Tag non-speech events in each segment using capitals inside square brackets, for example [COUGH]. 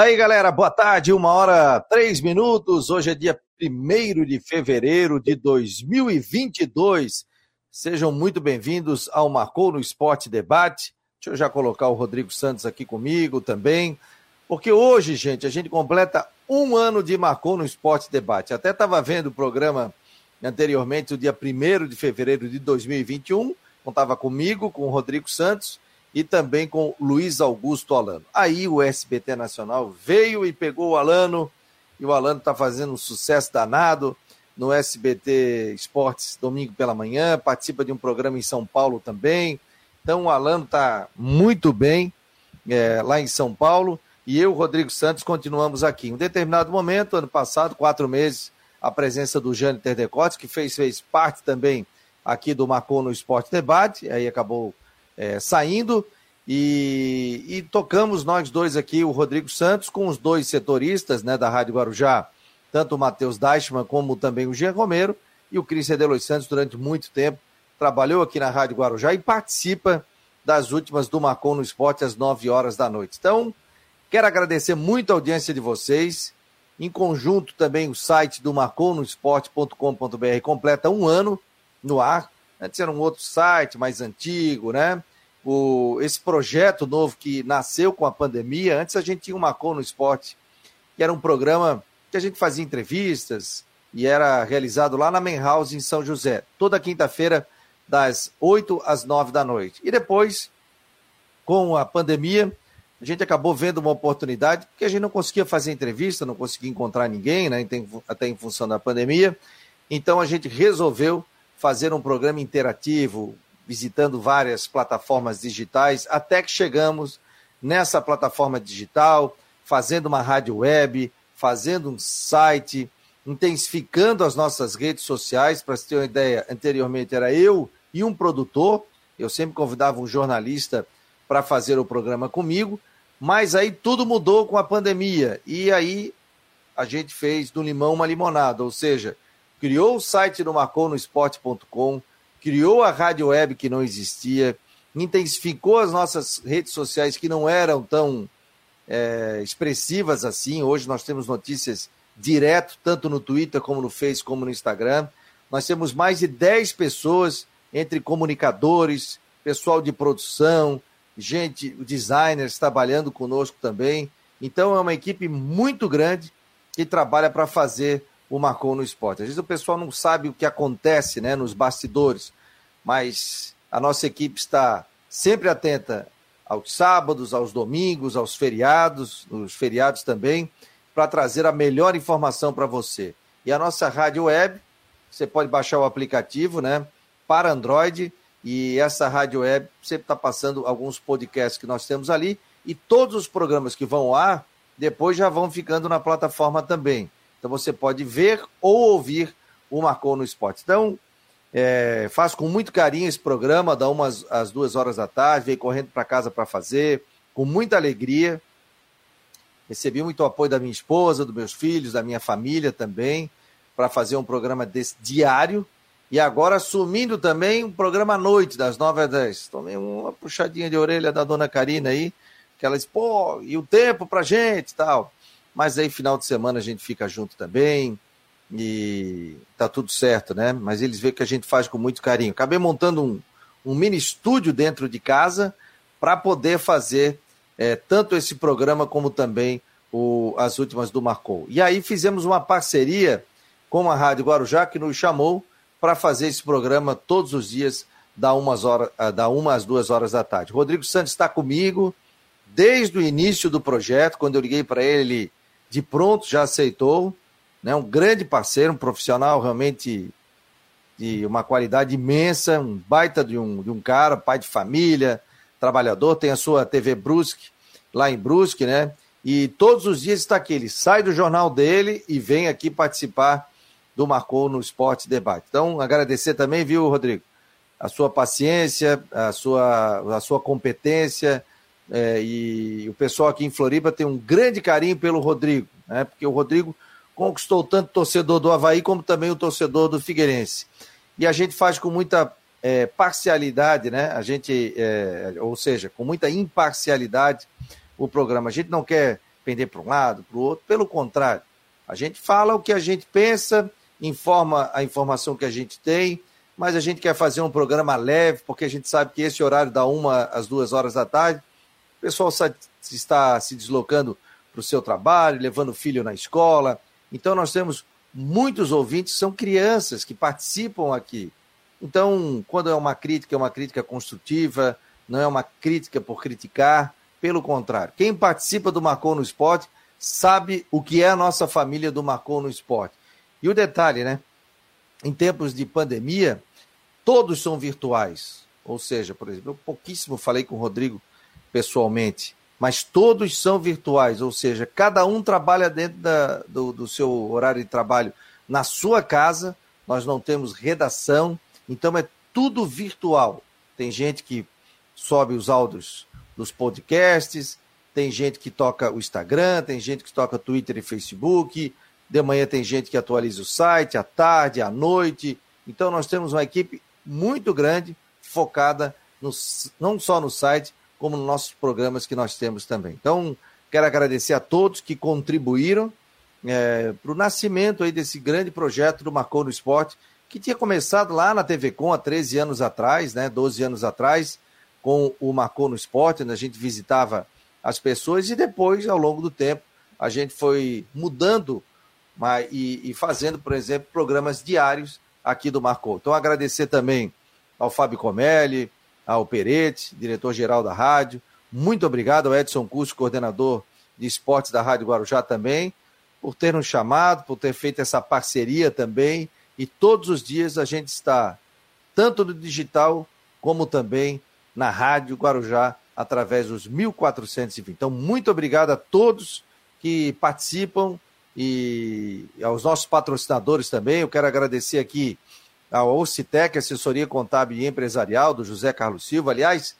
Daí, galera, boa tarde, uma hora, três minutos. Hoje é dia 1 de fevereiro de 2022. Sejam muito bem-vindos ao Marcou no Esporte Debate. Deixa eu já colocar o Rodrigo Santos aqui comigo também, porque hoje, gente, a gente completa um ano de Marcou no Esporte Debate. Até estava vendo o programa anteriormente, o dia 1 de fevereiro de 2021, contava comigo, com o Rodrigo Santos e também com Luiz Augusto Alano. Aí o SBT Nacional veio e pegou o Alano, e o Alano está fazendo um sucesso danado no SBT Esportes domingo pela manhã, participa de um programa em São Paulo também. Então o Alano está muito bem é, lá em São Paulo e eu, Rodrigo Santos, continuamos aqui. Em um determinado momento, ano passado, quatro meses, a presença do Jânio Terdecotes, que fez, fez parte também aqui do Marcou no Esporte Debate, aí acabou é, saindo. E, e, tocamos nós dois aqui, o Rodrigo Santos, com os dois setoristas né, da Rádio Guarujá, tanto o Matheus Deichmann como também o Jean Romero, e o Cris Edelois Santos, durante muito tempo, trabalhou aqui na Rádio Guarujá e participa das últimas do Marcon no Esporte às 9 horas da noite. Então, quero agradecer muito a audiência de vocês. Em conjunto, também o site do marconosport.com.br completa um ano no ar. Antes era um outro site mais antigo, né? O, esse projeto novo que nasceu com a pandemia. Antes a gente tinha o Marcou no Esporte, que era um programa que a gente fazia entrevistas e era realizado lá na Main House em São José, toda quinta-feira, das 8 às 9 da noite. E depois, com a pandemia, a gente acabou vendo uma oportunidade, porque a gente não conseguia fazer entrevista, não conseguia encontrar ninguém, né, até em função da pandemia. Então a gente resolveu fazer um programa interativo, visitando várias plataformas digitais, até que chegamos nessa plataforma digital, fazendo uma rádio web, fazendo um site, intensificando as nossas redes sociais. Para você ter uma ideia, anteriormente era eu e um produtor, eu sempre convidava um jornalista para fazer o programa comigo, mas aí tudo mudou com a pandemia. E aí a gente fez do limão uma limonada, ou seja, criou o site do marconosport.com, criou a rádio web que não existia, intensificou as nossas redes sociais que não eram tão é, expressivas assim. Hoje nós temos notícias direto, tanto no Twitter como no Face, como no Instagram. Nós temos mais de 10 pessoas, entre comunicadores, pessoal de produção, gente, designers trabalhando conosco também. Então é uma equipe muito grande que trabalha para fazer o Marcou no Esporte. Às vezes o pessoal não sabe o que acontece né, nos bastidores, mas a nossa equipe está sempre atenta aos sábados, aos domingos, aos feriados, nos feriados também, para trazer a melhor informação para você. E a nossa rádio web, você pode baixar o aplicativo né, para Android, e essa rádio web sempre está passando alguns podcasts que nós temos ali, e todos os programas que vão lá, depois já vão ficando na plataforma também. Então você pode ver ou ouvir o Marcou no Esporte. Então, é, faço com muito carinho esse programa, da umas às duas horas da tarde, veio correndo para casa para fazer, com muita alegria. Recebi muito apoio da minha esposa, dos meus filhos, da minha família também, para fazer um programa desse diário. E agora assumindo também um programa à noite, das nove às dez. Tomei uma puxadinha de orelha da dona Karina aí, que ela disse, pô, e o tempo pra gente tal. Mas aí, final de semana, a gente fica junto também e tá tudo certo, né? Mas eles veem que a gente faz com muito carinho. Acabei montando um, um mini estúdio dentro de casa para poder fazer é, tanto esse programa como também o, as últimas do Marcou. E aí fizemos uma parceria com a Rádio Guarujá, que nos chamou para fazer esse programa todos os dias, da, umas horas, ah, da uma às duas horas da tarde. Rodrigo Santos está comigo desde o início do projeto, quando eu liguei para ele, de pronto já aceitou, né? um grande parceiro, um profissional realmente de uma qualidade imensa, um baita de um, de um cara, pai de família, trabalhador, tem a sua TV Brusque, lá em Brusque, né? E todos os dias está aqui, ele sai do jornal dele e vem aqui participar do Marcou no Esporte Debate. Então, agradecer também, viu, Rodrigo? A sua paciência, a sua, a sua competência, é, e o pessoal aqui em Floripa tem um grande carinho pelo Rodrigo, né? Porque o Rodrigo conquistou tanto o torcedor do Havaí como também o torcedor do Figueirense. E a gente faz com muita é, parcialidade, né? A gente, é, ou seja, com muita imparcialidade o programa. A gente não quer pender para um lado, para o outro. Pelo contrário, a gente fala o que a gente pensa, informa a informação que a gente tem, mas a gente quer fazer um programa leve, porque a gente sabe que esse horário da uma às duas horas da tarde, o pessoal está se deslocando para o seu trabalho, levando o filho na escola. Então nós temos muitos ouvintes, são crianças que participam aqui. Então, quando é uma crítica, é uma crítica construtiva, não é uma crítica por criticar, pelo contrário. Quem participa do Marcou no Esporte sabe o que é a nossa família do Marcou no Esporte. E o detalhe, né? Em tempos de pandemia, todos são virtuais. Ou seja, por exemplo, eu pouquíssimo falei com o Rodrigo pessoalmente, mas todos são virtuais, ou seja, cada um trabalha dentro da, do, do seu horário de trabalho na sua casa, nós não temos redação, então é tudo virtual. Tem gente que sobe os áudios dos podcasts, tem gente que toca o Instagram, tem gente que toca Twitter e Facebook, de manhã tem gente que atualiza o site, à tarde, à noite. Então nós temos uma equipe muito grande focada no, não só no site, como nos nossos programas que nós temos também. Então, quero agradecer a todos que contribuíram é, para o nascimento aí desse grande projeto do Marcou no Esporte, que tinha começado lá na TV Com há 13 anos atrás, né, 12 anos atrás, com o Marcou no Esporte, onde a gente visitava as pessoas e depois, ao longo do tempo, a gente foi mudando mas, e, e fazendo, por exemplo, programas diários aqui do Marcou. Então, agradecer também ao Fábio Comelli, ao Peretti, diretor-geral da rádio. Muito obrigado ao Edson Curso, coordenador de esportes da Rádio Guarujá também, por ter nos chamado, por ter feito essa parceria também. E todos os dias a gente está, tanto no digital, como também na Rádio Guarujá, através dos 1420. Então, muito obrigado a todos que participam e aos nossos patrocinadores também. Eu quero agradecer aqui ao Ocitec, assessoria contábil e empresarial, do José Carlos Silva. Aliás,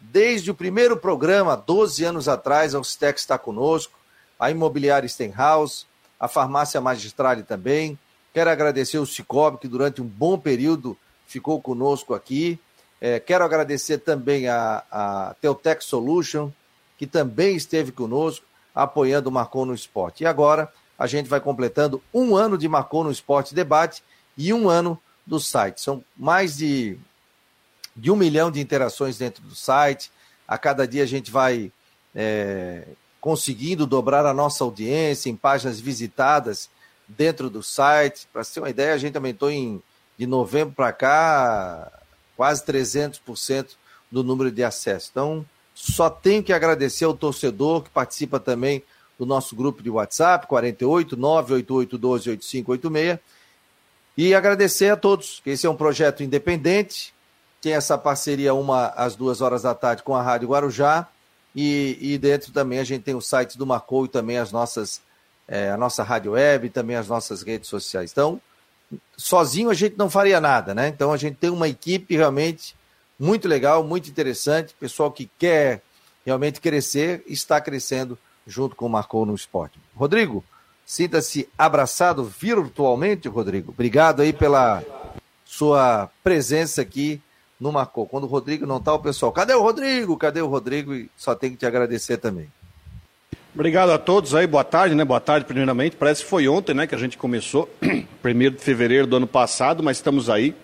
desde o primeiro programa, 12 anos atrás, a Ocitec está conosco, a Imobiliária Stenhouse, a Farmácia Magistrale também. Quero agradecer o Cicobi, que durante um bom período ficou conosco aqui. É, quero agradecer também a, a Teutec Solution, que também esteve conosco, apoiando o Marcou no Esporte. E agora a gente vai completando um ano de Marcou no Esporte Debate e um ano do site. São mais de, de um milhão de interações dentro do site. A cada dia a gente vai é, conseguindo dobrar a nossa audiência em páginas visitadas dentro do site. Para ter uma ideia, a gente aumentou em, de novembro para cá quase 300% do número de acessos. Então, só tenho que agradecer ao torcedor que participa também do nosso grupo de WhatsApp, 48 988 12 8586. E agradecer a todos, que esse é um projeto independente, tem essa parceria uma às duas horas da tarde com a Rádio Guarujá. E, e dentro também a gente tem o site do Marcou e também as nossas, é, a nossa rádio web e também as nossas redes sociais. Então, sozinho a gente não faria nada, né? Então a gente tem uma equipe realmente muito legal, muito interessante, pessoal que quer realmente crescer, está crescendo junto com o Marcou no Esporte. Rodrigo, sinta-se abraçado virtualmente, Rodrigo. Obrigado aí pela sua presença aqui no Marcou. Quando o Rodrigo não está, o pessoal, cadê o Rodrigo? Cadê o Rodrigo? E só tenho que te agradecer também. Obrigado a todos aí, boa tarde, né? Boa tarde, primeiramente. Parece que foi ontem, né, que a gente começou, [CLEARS THROAT] primeiro de fevereiro do ano passado, mas estamos aí.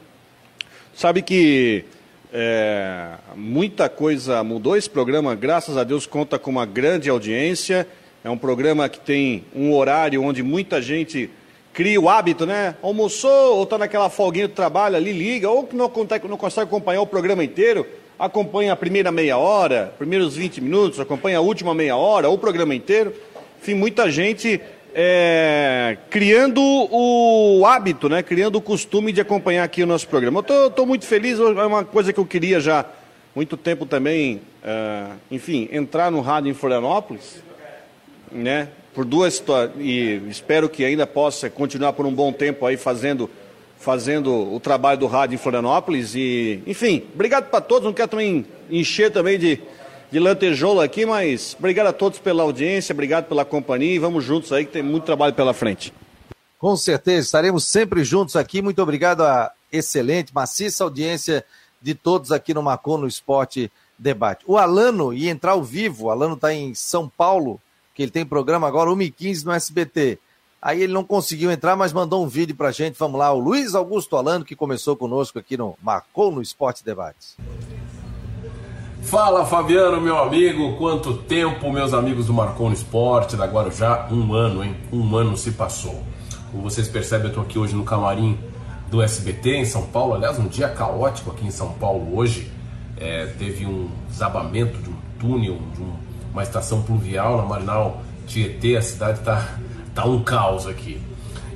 Sabe que é, muita coisa mudou. Esse programa, graças a Deus, conta com uma grande audiência. É um programa que tem um horário onde muita gente cria o hábito, né? Almoçou ou está naquela folguinha do trabalho ali, liga, ou que não, não consegue acompanhar o programa inteiro acompanha a primeira meia hora, primeiros 20 minutos, acompanha a última meia hora, ou o programa inteiro. Enfim, muita gente é, criando o hábito, né? criando o costume de acompanhar aqui o nosso programa. Eu estou muito feliz, é uma coisa que eu queria já muito tempo também, é, enfim, entrar no rádio em Florianópolis, né? Por duas e espero que ainda possa continuar por um bom tempo aí fazendo fazendo o trabalho do rádio em Florianópolis. E, enfim, obrigado para todos. Não quero também encher também de, de lantejoula aqui, mas obrigado a todos pela audiência, obrigado pela companhia e vamos juntos aí que tem muito trabalho pela frente. Com certeza, estaremos sempre juntos aqui. Muito obrigado à excelente, maciça audiência de todos aqui no Macon no Esporte Debate. O Alano ia entrar ao vivo, o Alano está em São Paulo, porque ele tem programa agora 1h15 no SBT. Aí ele não conseguiu entrar, mas mandou um vídeo pra gente. Vamos lá, o Luiz Augusto Alano, que começou conosco aqui no Marcou no Esporte Debates. Fala Fabiano, meu amigo, quanto tempo, meus amigos do Marcou no Esporte, agora já um ano, hein? Um ano se passou. Como vocês percebem, eu tô aqui hoje no camarim do SBT em São Paulo. Aliás, um dia caótico aqui em São Paulo hoje. É, teve um desabamento de um túnel, de um, uma estação pluvial na Marinal Tietê. A cidade tá, tá um caos aqui.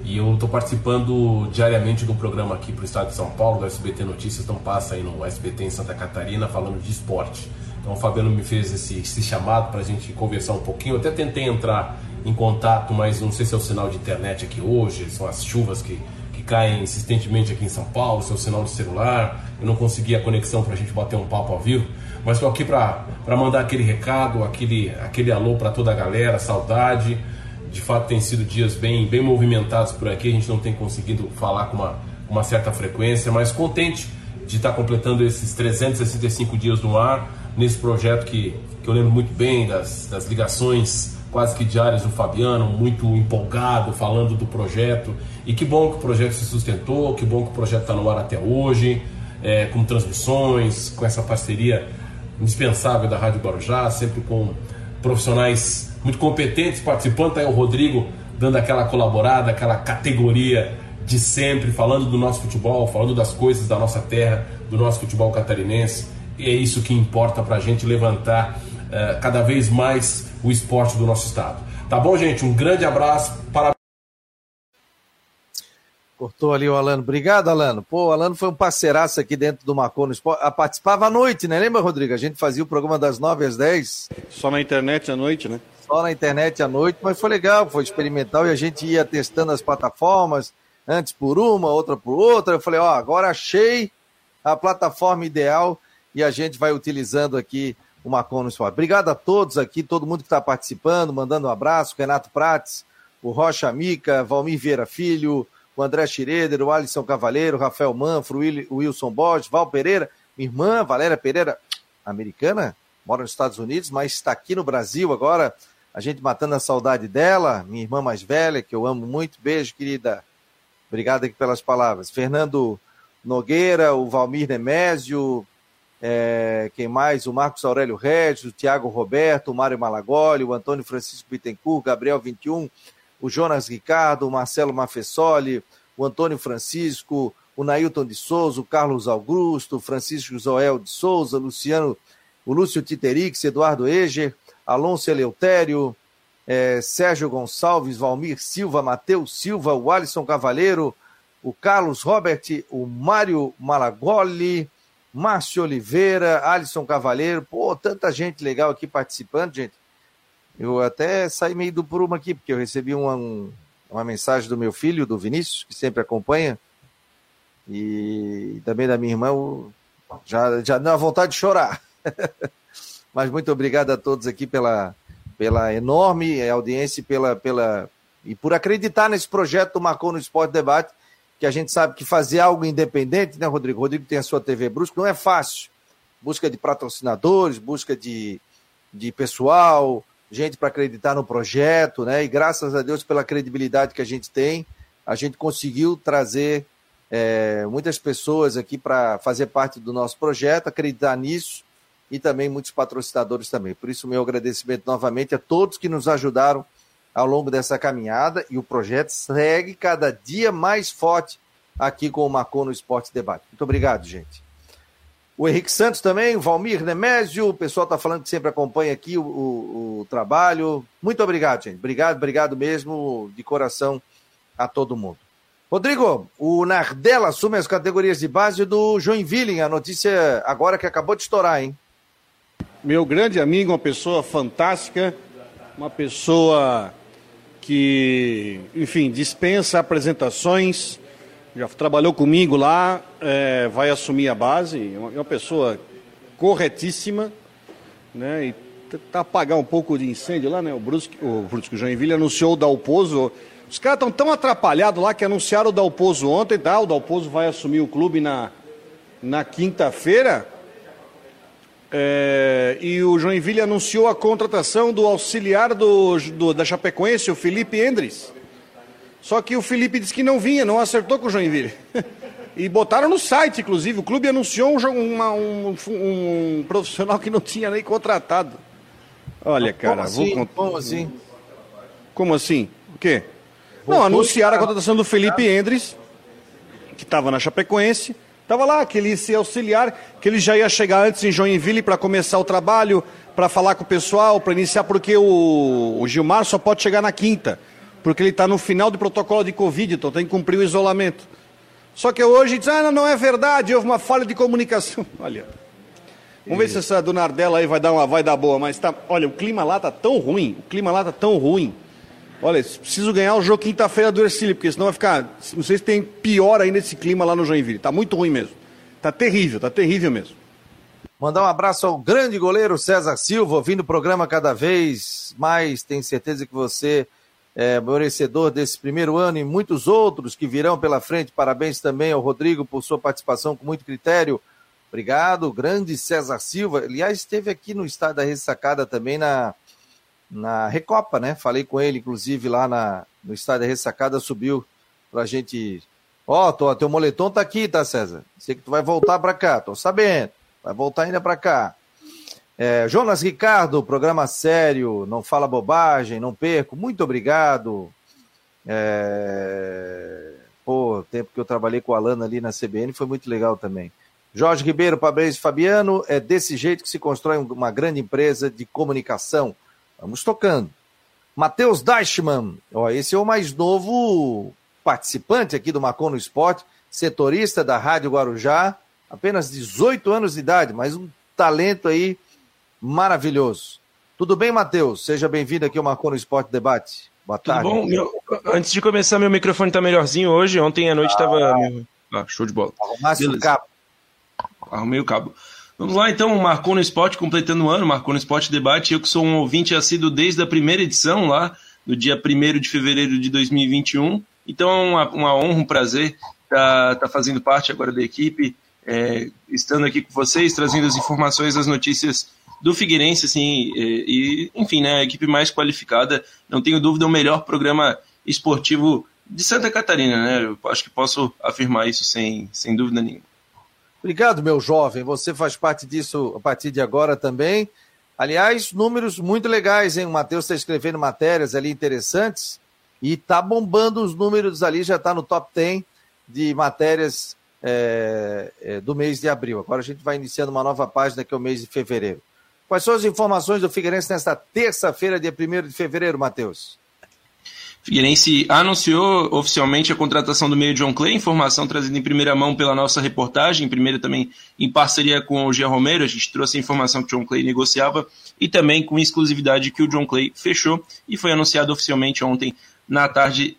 E eu estou participando diariamente do programa aqui para o estado de São Paulo, do SBT Notícias, então passa aí no SBT em Santa Catarina falando de esporte. Então o Fabiano me fez esse, esse chamado para a gente conversar um pouquinho. Eu até tentei entrar em contato, mas não sei se é o sinal de internet aqui hoje, são as chuvas que, que caem insistentemente aqui em São Paulo, se é o sinal de celular. Eu não consegui a conexão para a gente bater um papo ao vivo, mas estou aqui para mandar aquele recado, aquele, aquele alô para toda a galera, saudade de fato tem sido dias bem, bem movimentados por aqui, a gente não tem conseguido falar com uma, uma certa frequência, mas contente de estar completando esses 365 dias no ar, nesse projeto que, que eu lembro muito bem das, das ligações quase que diárias do Fabiano, muito empolgado falando do projeto. E que bom que o projeto se sustentou, que bom que o projeto está no ar até hoje, é, com transmissões, com essa parceria indispensável da Rádio Guarujá, sempre com profissionais muito competentes participando. Tá aí o Rodrigo dando aquela colaborada, aquela categoria de sempre, falando do nosso futebol, falando das coisas da nossa terra, do nosso futebol catarinense. E é isso que importa para a gente levantar uh, cada vez mais o esporte do nosso estado. Tá bom, gente? Um grande abraço. Parabéns. Cortou ali o Alano. Obrigado, Alano. Pô, o Alano foi um parceiraço aqui dentro do Marcou no Esporte. Ah, participava à noite, né? Lembra, Rodrigo? A gente fazia o programa das 9 às 10. Só na internet à noite, né? só na internet à noite, mas foi legal, foi experimental e a gente ia testando as plataformas, antes por uma, outra por outra. Eu falei, ó, agora achei a plataforma ideal e a gente vai utilizando aqui o Marcon no Esporte. Obrigado a todos aqui, todo mundo que está participando, mandando um abraço, Renato Prates, o Rocha Mica, Valmir Vieira Filho, o André Schroeder, o Alisson Cavaleiro, o Rafael Manfro, o Wilson Borges, Val Pereira, minha irmã Valéria Pereira, americana, mora nos Estados Unidos, mas está aqui no Brasil agora, a gente matando a saudade dela, minha irmã mais velha, que eu amo muito. Beijo, querida. Obrigado aqui pelas palavras. Fernando Nogueira, o Valmir Nemésio, é, quem mais? O Marcos Aurélio Regis, o Tiago Roberto, o Mário Malagoli, o Antônio Francisco Bittencourt, Gabriel 21, o Jonas Ricardo, o Marcelo Mafessoli, o Antônio Francisco, o Nailton de Souza, o Carlos Augusto, o Francisco Joel de Souza, Luciano, o Lúcio Titerix, Eduardo Eger, Alonso Eleutério, é, Sérgio Gonçalves, Valmir Silva, Matheus Silva, o Alisson Cavaleiro, o Carlos Robert, o Mário Malagoli, Márcio Oliveira, Alisson Cavaleiro, pô, tanta gente legal aqui participando, gente. Eu até saí meio do prumo aqui, porque eu recebi uma, uma mensagem do meu filho, do Vinícius, que sempre acompanha, e também da minha irmã, já, já deu a vontade de chorar. [LAUGHS] Mas muito obrigado a todos aqui pela, pela enorme audiência e, pela, pela, e por acreditar nesse projeto do Marcou no Esporte Debate, que a gente sabe que fazer algo independente, né, Rodrigo? Rodrigo tem a sua TV Brusco, não é fácil. Busca de patrocinadores, busca de, de pessoal, gente para acreditar no projeto, né? E graças a Deus pela credibilidade que a gente tem, a gente conseguiu trazer é, muitas pessoas aqui para fazer parte do nosso projeto, acreditar nisso e também muitos patrocinadores também. Por isso, meu agradecimento novamente a todos que nos ajudaram ao longo dessa caminhada e o projeto segue cada dia mais forte aqui com o Marcon no Esporte Debate. Muito obrigado, gente. O Henrique Santos também, o Valmir Nemésio, o pessoal está falando que sempre acompanha aqui o, o, o, trabalho. Muito obrigado, gente. Obrigado, obrigado mesmo, de coração a todo mundo. Rodrigo, o Nardella assume as categorias de base do Joinville, a notícia agora que acabou de estourar, hein? meu grande amigo, uma pessoa fantástica, uma pessoa que, enfim, dispensa apresentações, já trabalhou comigo lá, é, vai assumir a base, é uma, uma pessoa corretíssima, né, e tentar apagar um pouco de incêndio lá, né, o Brusque, o Brusque Joinville anunciou o Dalpozo, os caras estão tão atrapalhados lá que anunciaram o Dalpozo ontem, tá, o Dalpozo vai assumir o clube na, na quinta-feira, É, e o Joinville anunciou a contratação do auxiliar do, do, da Chapecoense, o Felipe Endres. Só que o Felipe disse que não vinha, não acertou com o Joinville. [LAUGHS] e botaram no site, inclusive. O clube anunciou um, uma, um, um profissional que não tinha nem contratado. Olha, cara. Como assim? Vou... Como assim? Como assim? O quê? Não, anunciaram a contratação do Felipe Endres, que estava na Chapecoense. Estava lá, que ele ia ser auxiliar, que ele já ia chegar antes em Joinville para começar o trabalho, para falar com o pessoal, para iniciar, porque o, o, Gilmar só pode chegar na quinta, porque ele está no final do protocolo de Covid, então tem que cumprir o isolamento. Só que hoje diz, ah, não, não é verdade, houve uma falha de comunicação. [LAUGHS] Olha, vamos ver se essa do Nardella aí vai dar, uma, vai dar boa, mas tá, olha, o clima lá tá tão ruim, o clima lá tá tão ruim, Olha, preciso ganhar o jogo quinta-feira do Ercílio, porque senão vai ficar. Não sei se tem pior ainda esse clima lá no Joinville. Tá muito ruim mesmo. Tá terrível, tá terrível mesmo. Mandar um abraço ao grande goleiro César Silva, ouvindo o programa cada vez mais. Tenho certeza que você é merecedor desse primeiro ano e muitos outros que virão pela frente. Parabéns também ao Rodrigo por sua participação com muito critério. Obrigado, grande César Silva. Aliás, esteve aqui no estado da Ressacada também na na Recopa, né? Falei com ele, inclusive, lá na, no estádio da Ressacada, subiu pra gente. Ó, oh, teu moletom tá aqui, tá, César? Sei que tu vai voltar pra cá, tô sabendo. Vai voltar ainda pra cá. É, Jonas Ricardo, programa sério, não fala bobagem, não perco. Muito obrigado. É... Pô, o tempo que eu trabalhei com a Alana ali na CBN foi muito legal também. Jorge Ribeiro, Fabrício Fabiano, é desse jeito que se constrói uma grande empresa de comunicação. Vamos tocando. Matheus Deichmann, ó, esse é o mais novo participante aqui do Macon no Esporte, setorista da Rádio Guarujá, apenas 18 anos de idade, mas um talento aí maravilhoso. Tudo bem, Matheus? Seja bem-vindo aqui ao Macon no Esporte Debate. Boa tarde. Tudo bom? Meu... Antes de começar, meu microfone está melhorzinho hoje. Ontem à noite estava. Ah, ah, show de bola. Arrumasse o cabo. Arrumei o cabo. Vamos lá então, Marcou no Esporte completando o ano, Marcou no Esporte Debate. Eu que sou um ouvinte assíduo desde a primeira edição, lá no dia 1 de fevereiro de 2021. Então é uma, uma honra, um prazer estar tá, tá fazendo parte agora da equipe, é, estando aqui com vocês, trazendo as informações, as notícias do Figueirense, assim, e, enfim, né, a equipe mais qualificada, não tenho dúvida, o melhor programa esportivo de Santa Catarina, né? Eu acho que posso afirmar isso sem, sem dúvida nenhuma. Obrigado, meu jovem. Você faz parte disso a partir de agora também. Aliás, números muito legais, hein? O Matheus está escrevendo matérias ali interessantes e está bombando os números ali, já está no top 10 de matérias é, é, do mês de abril. Agora a gente vai iniciando uma nova página que é o mês de fevereiro. Quais são as informações do Figueirense nesta terça-feira, dia 1 de fevereiro, Matheus? Figueirense anunciou oficialmente a contratação do meio John Clay, informação trazida em primeira mão pela nossa reportagem, em primeira também em parceria com o Gia Romero, a gente trouxe a informação que o John Clay negociava e também com exclusividade que o John Clay fechou e foi anunciado oficialmente ontem na tarde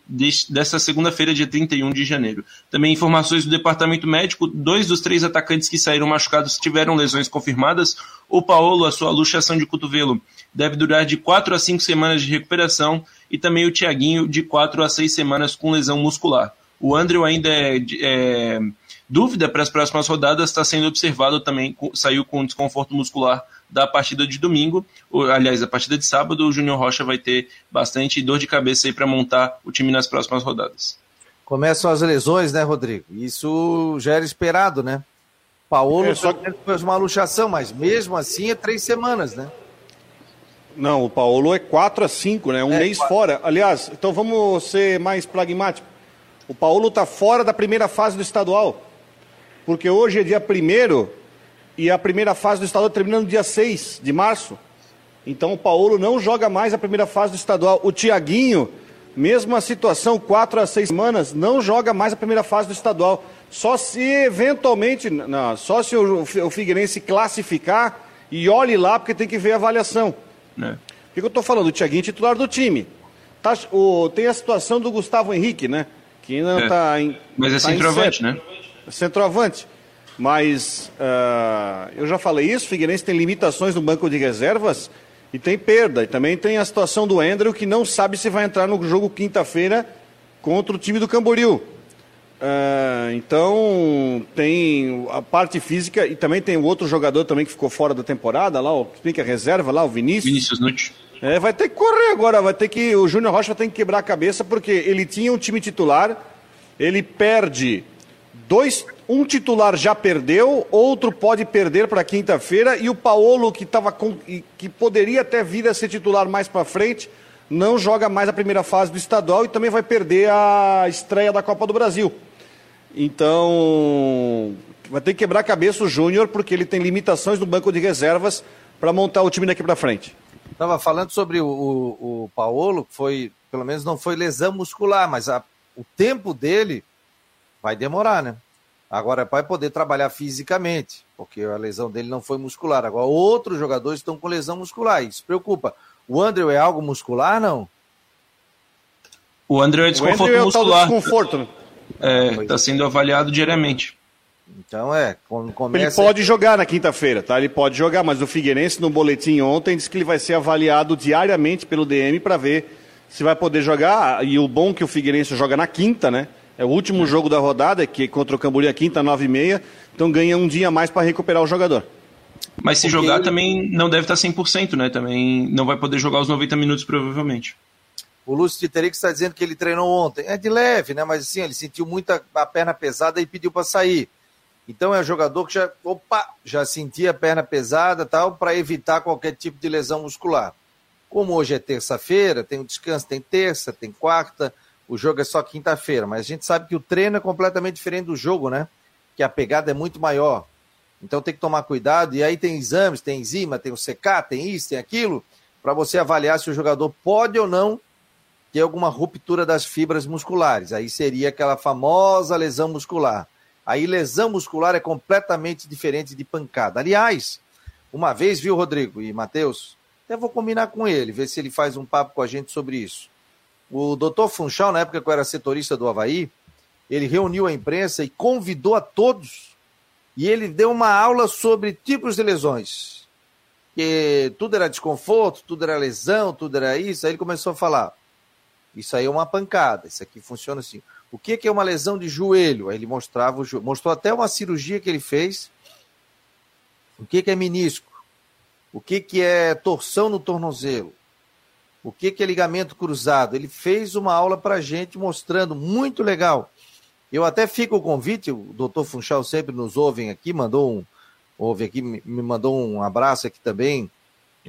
desta segunda-feira, dia 31 de janeiro. Também informações do departamento médico: dois dos três atacantes que saíram machucados tiveram lesões confirmadas. O Paulo, a sua luxação de cotovelo, deve durar de quatro a cinco semanas de recuperação. E também o Tiaguinho, de quatro a seis semanas com lesão muscular. O Andrew ainda é, é dúvida para as próximas rodadas, está sendo observado também, saiu com desconforto muscular da partida de domingo, aliás, a partida de sábado, o Júnior Rocha vai ter bastante dor de cabeça aí para montar o time nas próximas rodadas. Começam as lesões, né, Rodrigo? Isso já era esperado, né? Paulo é, só... fez uma luxação, mas mesmo assim é três semanas, né? Não, o Paulo é quatro a cinco, né? Um é, mês quatro. fora. Aliás, então vamos ser mais pragmáticos. O Paulo está fora da primeira fase do estadual. Porque hoje é dia primeiro e a primeira fase do estadual termina no dia 6 de março. Então o Paulo não joga mais a primeira fase do estadual. O Tiaguinho, mesma situação, quatro a seis semanas, não joga mais a primeira fase do estadual. Só se eventualmente, não, só se o, o Figueirense classificar e olhe lá, porque tem que ver a avaliação. É. O que, eu estou falando? O Tiaguinho é titular do time. Tá, o, tem a situação do Gustavo Henrique, né? Que ainda é. em. Mas é tá centroavante, né? Centroavante. Mas uh, eu já falei isso, Figueirense tem limitações no banco de reservas e tem perda. E também tem a situação do Andrew que não sabe se vai entrar no jogo quinta-feira contra o time do Camboriú. Uh, então tem a parte física e também tem o outro jogador também que ficou fora da temporada lá, o que é reserva lá, o Vinícius. Vinícius Nutti. É, vai ter que correr agora, vai ter que o Júnior Rocha vai ter que quebrar a cabeça porque ele tinha um time titular, ele perde dois, um titular já perdeu, outro pode perder para quinta-feira e o Paulo que tava com, que poderia até vir a ser titular mais para frente, não joga mais a primeira fase do estadual e também vai perder a estreia da Copa do Brasil. Então, vai ter que quebrar a cabeça o Júnior, porque ele tem limitações no banco de reservas para montar o time daqui para frente. Estava falando sobre o, o, o Paulo, que foi, pelo menos não foi lesão muscular, mas a, o tempo dele vai demorar, né? Agora vai poder trabalhar fisicamente, porque a lesão dele não foi muscular. Agora, outros jogadores estão com lesão muscular, isso preocupa. O André é algo muscular, não? O André é desconforto o André muscular. É o desconforto, né? está é, sendo avaliado diariamente. Então é, quando começa... Ele pode jogar na quinta-feira, tá? Ele pode jogar, mas o Figueirense no boletim ontem disse que ele vai ser avaliado diariamente pelo DM para ver se vai poder jogar. E o bom é que o Figueirense joga na quinta, né? É o último jogo da rodada, que é contra o Camboriú, a quinta, nove e meia. Então ganha um dia a mais para recuperar o jogador. Mas se Porque jogar ele... também não deve estar 100%, né? Também não vai poder jogar os 90 minutos provavelmente. O Lúcio Titerix está dizendo que ele treinou ontem. É de leve, né? Mas assim, ele sentiu muita a perna pesada e pediu para sair. Então é um jogador que já, opa, já sentia a perna pesada tal, para evitar qualquer tipo de lesão muscular. Como hoje é terça-feira, tem um descanso, tem terça, tem quarta, o jogo é só quinta-feira. Mas a gente sabe que o treino é completamente diferente do jogo, né? Que a pegada é muito maior. Então tem que tomar cuidado. E aí tem exames, tem enzima, tem o CK, tem isso, tem aquilo, para você avaliar se o jogador pode ou não ter alguma ruptura das fibras musculares. Aí seria aquela famosa lesão muscular. Aí lesão muscular é completamente diferente de pancada. Aliás, uma vez, viu, Rodrigo e Matheus? Até vou combinar com ele, ver se ele faz um papo com a gente sobre isso. O doutor Funchal, na época que eu era setorista do Havaí, ele reuniu a imprensa e convidou a todos. E ele deu uma aula sobre tipos de lesões. Que tudo era desconforto, tudo era lesão, tudo era isso. Aí ele começou a falar: isso aí é uma pancada, isso aqui funciona assim. O que, é uma lesão de joelho? Aí ele mostrava o joelho. Mostrou até uma cirurgia que ele fez. O que, é menisco? O que é torção no tornozelo? O que, que é ligamento cruzado? Ele fez uma aula para gente mostrando, muito legal. Eu até fico o convite, o doutor Funchal sempre nos ouve aqui, mandou um, ouve aqui, me mandou um abraço aqui também,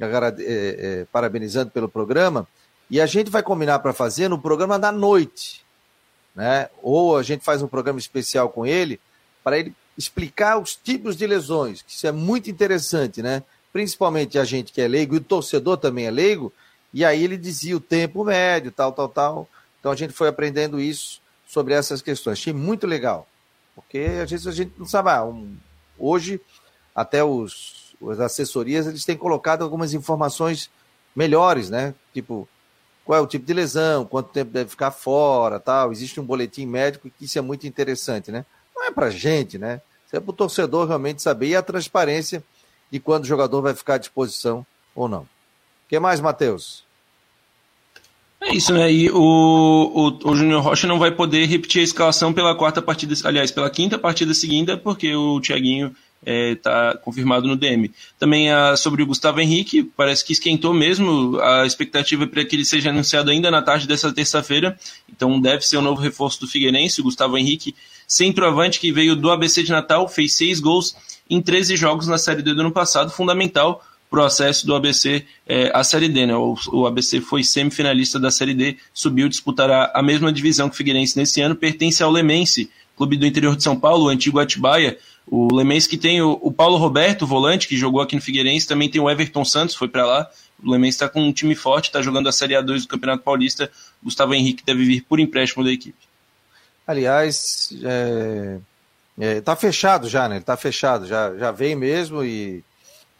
é, é, parabenizando pelo programa. E a gente vai combinar para fazer no programa da noite, né? Ou a gente faz um programa especial com ele para ele explicar os tipos de lesões, que isso é muito interessante, né? Principalmente a gente que é leigo e o torcedor também é leigo, e aí ele dizia o tempo médio, tal, tal, tal. Então a gente foi aprendendo isso sobre essas questões. Achei muito legal, porque às vezes a gente não sabe. Ah, um, hoje, até os, as assessorias eles têm colocado algumas informações melhores, né? Tipo, qual é o tipo de lesão, quanto tempo deve ficar fora, tal. Existe um boletim médico que isso é muito interessante, né? Não é para gente, né? Isso é para o torcedor realmente saber e a transparência de quando o jogador vai ficar à disposição ou não. O que mais, Matheus? É isso, né? E o, o, o Júnior Rocha não vai poder repetir a escalação pela quarta partida, aliás, pela quinta partida seguida, porque o Thiaguinho está é, tá confirmado no DM. Também a, sobre o Gustavo Henrique, parece que esquentou mesmo, a expectativa é para que ele seja anunciado ainda na tarde dessa terça-feira, então deve ser o um novo reforço do Figueirense, o Gustavo Henrique, centroavante que veio do ABC de Natal, fez seis gols em 13 jogos na Série D do ano passado, fundamental para o acesso do ABC é, à Série D. Né? O, o, ABC foi semifinalista da Série D, subiu, disputará a mesma divisão que o Figueirense nesse ano, pertence ao Lemense, clube do interior de São Paulo, o antigo Atibaia, o Lemens que tem o, o, Paulo Roberto, volante, que jogou aqui no Figueirense, também tem o Everton Santos, foi para lá. O Lemens está com um time forte, está jogando a Série A2 do Campeonato Paulista. Gustavo Henrique deve vir por empréstimo da equipe. Aliás, é, é, tá fechado já, né? Tá fechado, já, já veio mesmo e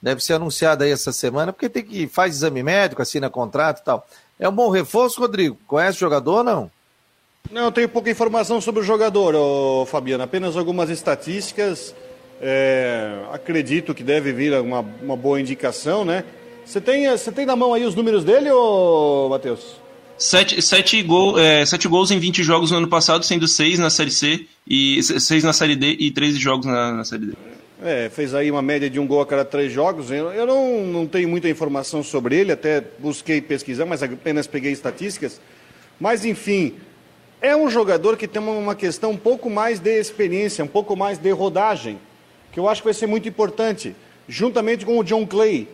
deve ser anunciado aí essa semana, porque tem que faz exame médico, assina contrato e tal. É um bom reforço, Rodrigo? Conhece o jogador ou não? Não, eu tenho pouca informação sobre o jogador, ô, Fabiano. Apenas algumas estatísticas. É, acredito que deve vir uma, uma boa indicação, né? Você tem, você tem na mão aí os números dele, ô Matheus? Sete, sete, gol, é, sete gols em 20 jogos no ano passado, sendo seis na Série C, e seis na Série D e 13 jogos na, na Série D. É, fez aí uma média de um gol a cada três jogos. Eu, eu não, não tenho muita informação sobre ele, até busquei pesquisar, mas apenas peguei estatísticas. Mas, enfim, é um jogador que tem uma questão um pouco mais de experiência, um pouco mais de rodagem, que eu acho que vai ser muito importante, juntamente com o John Clay.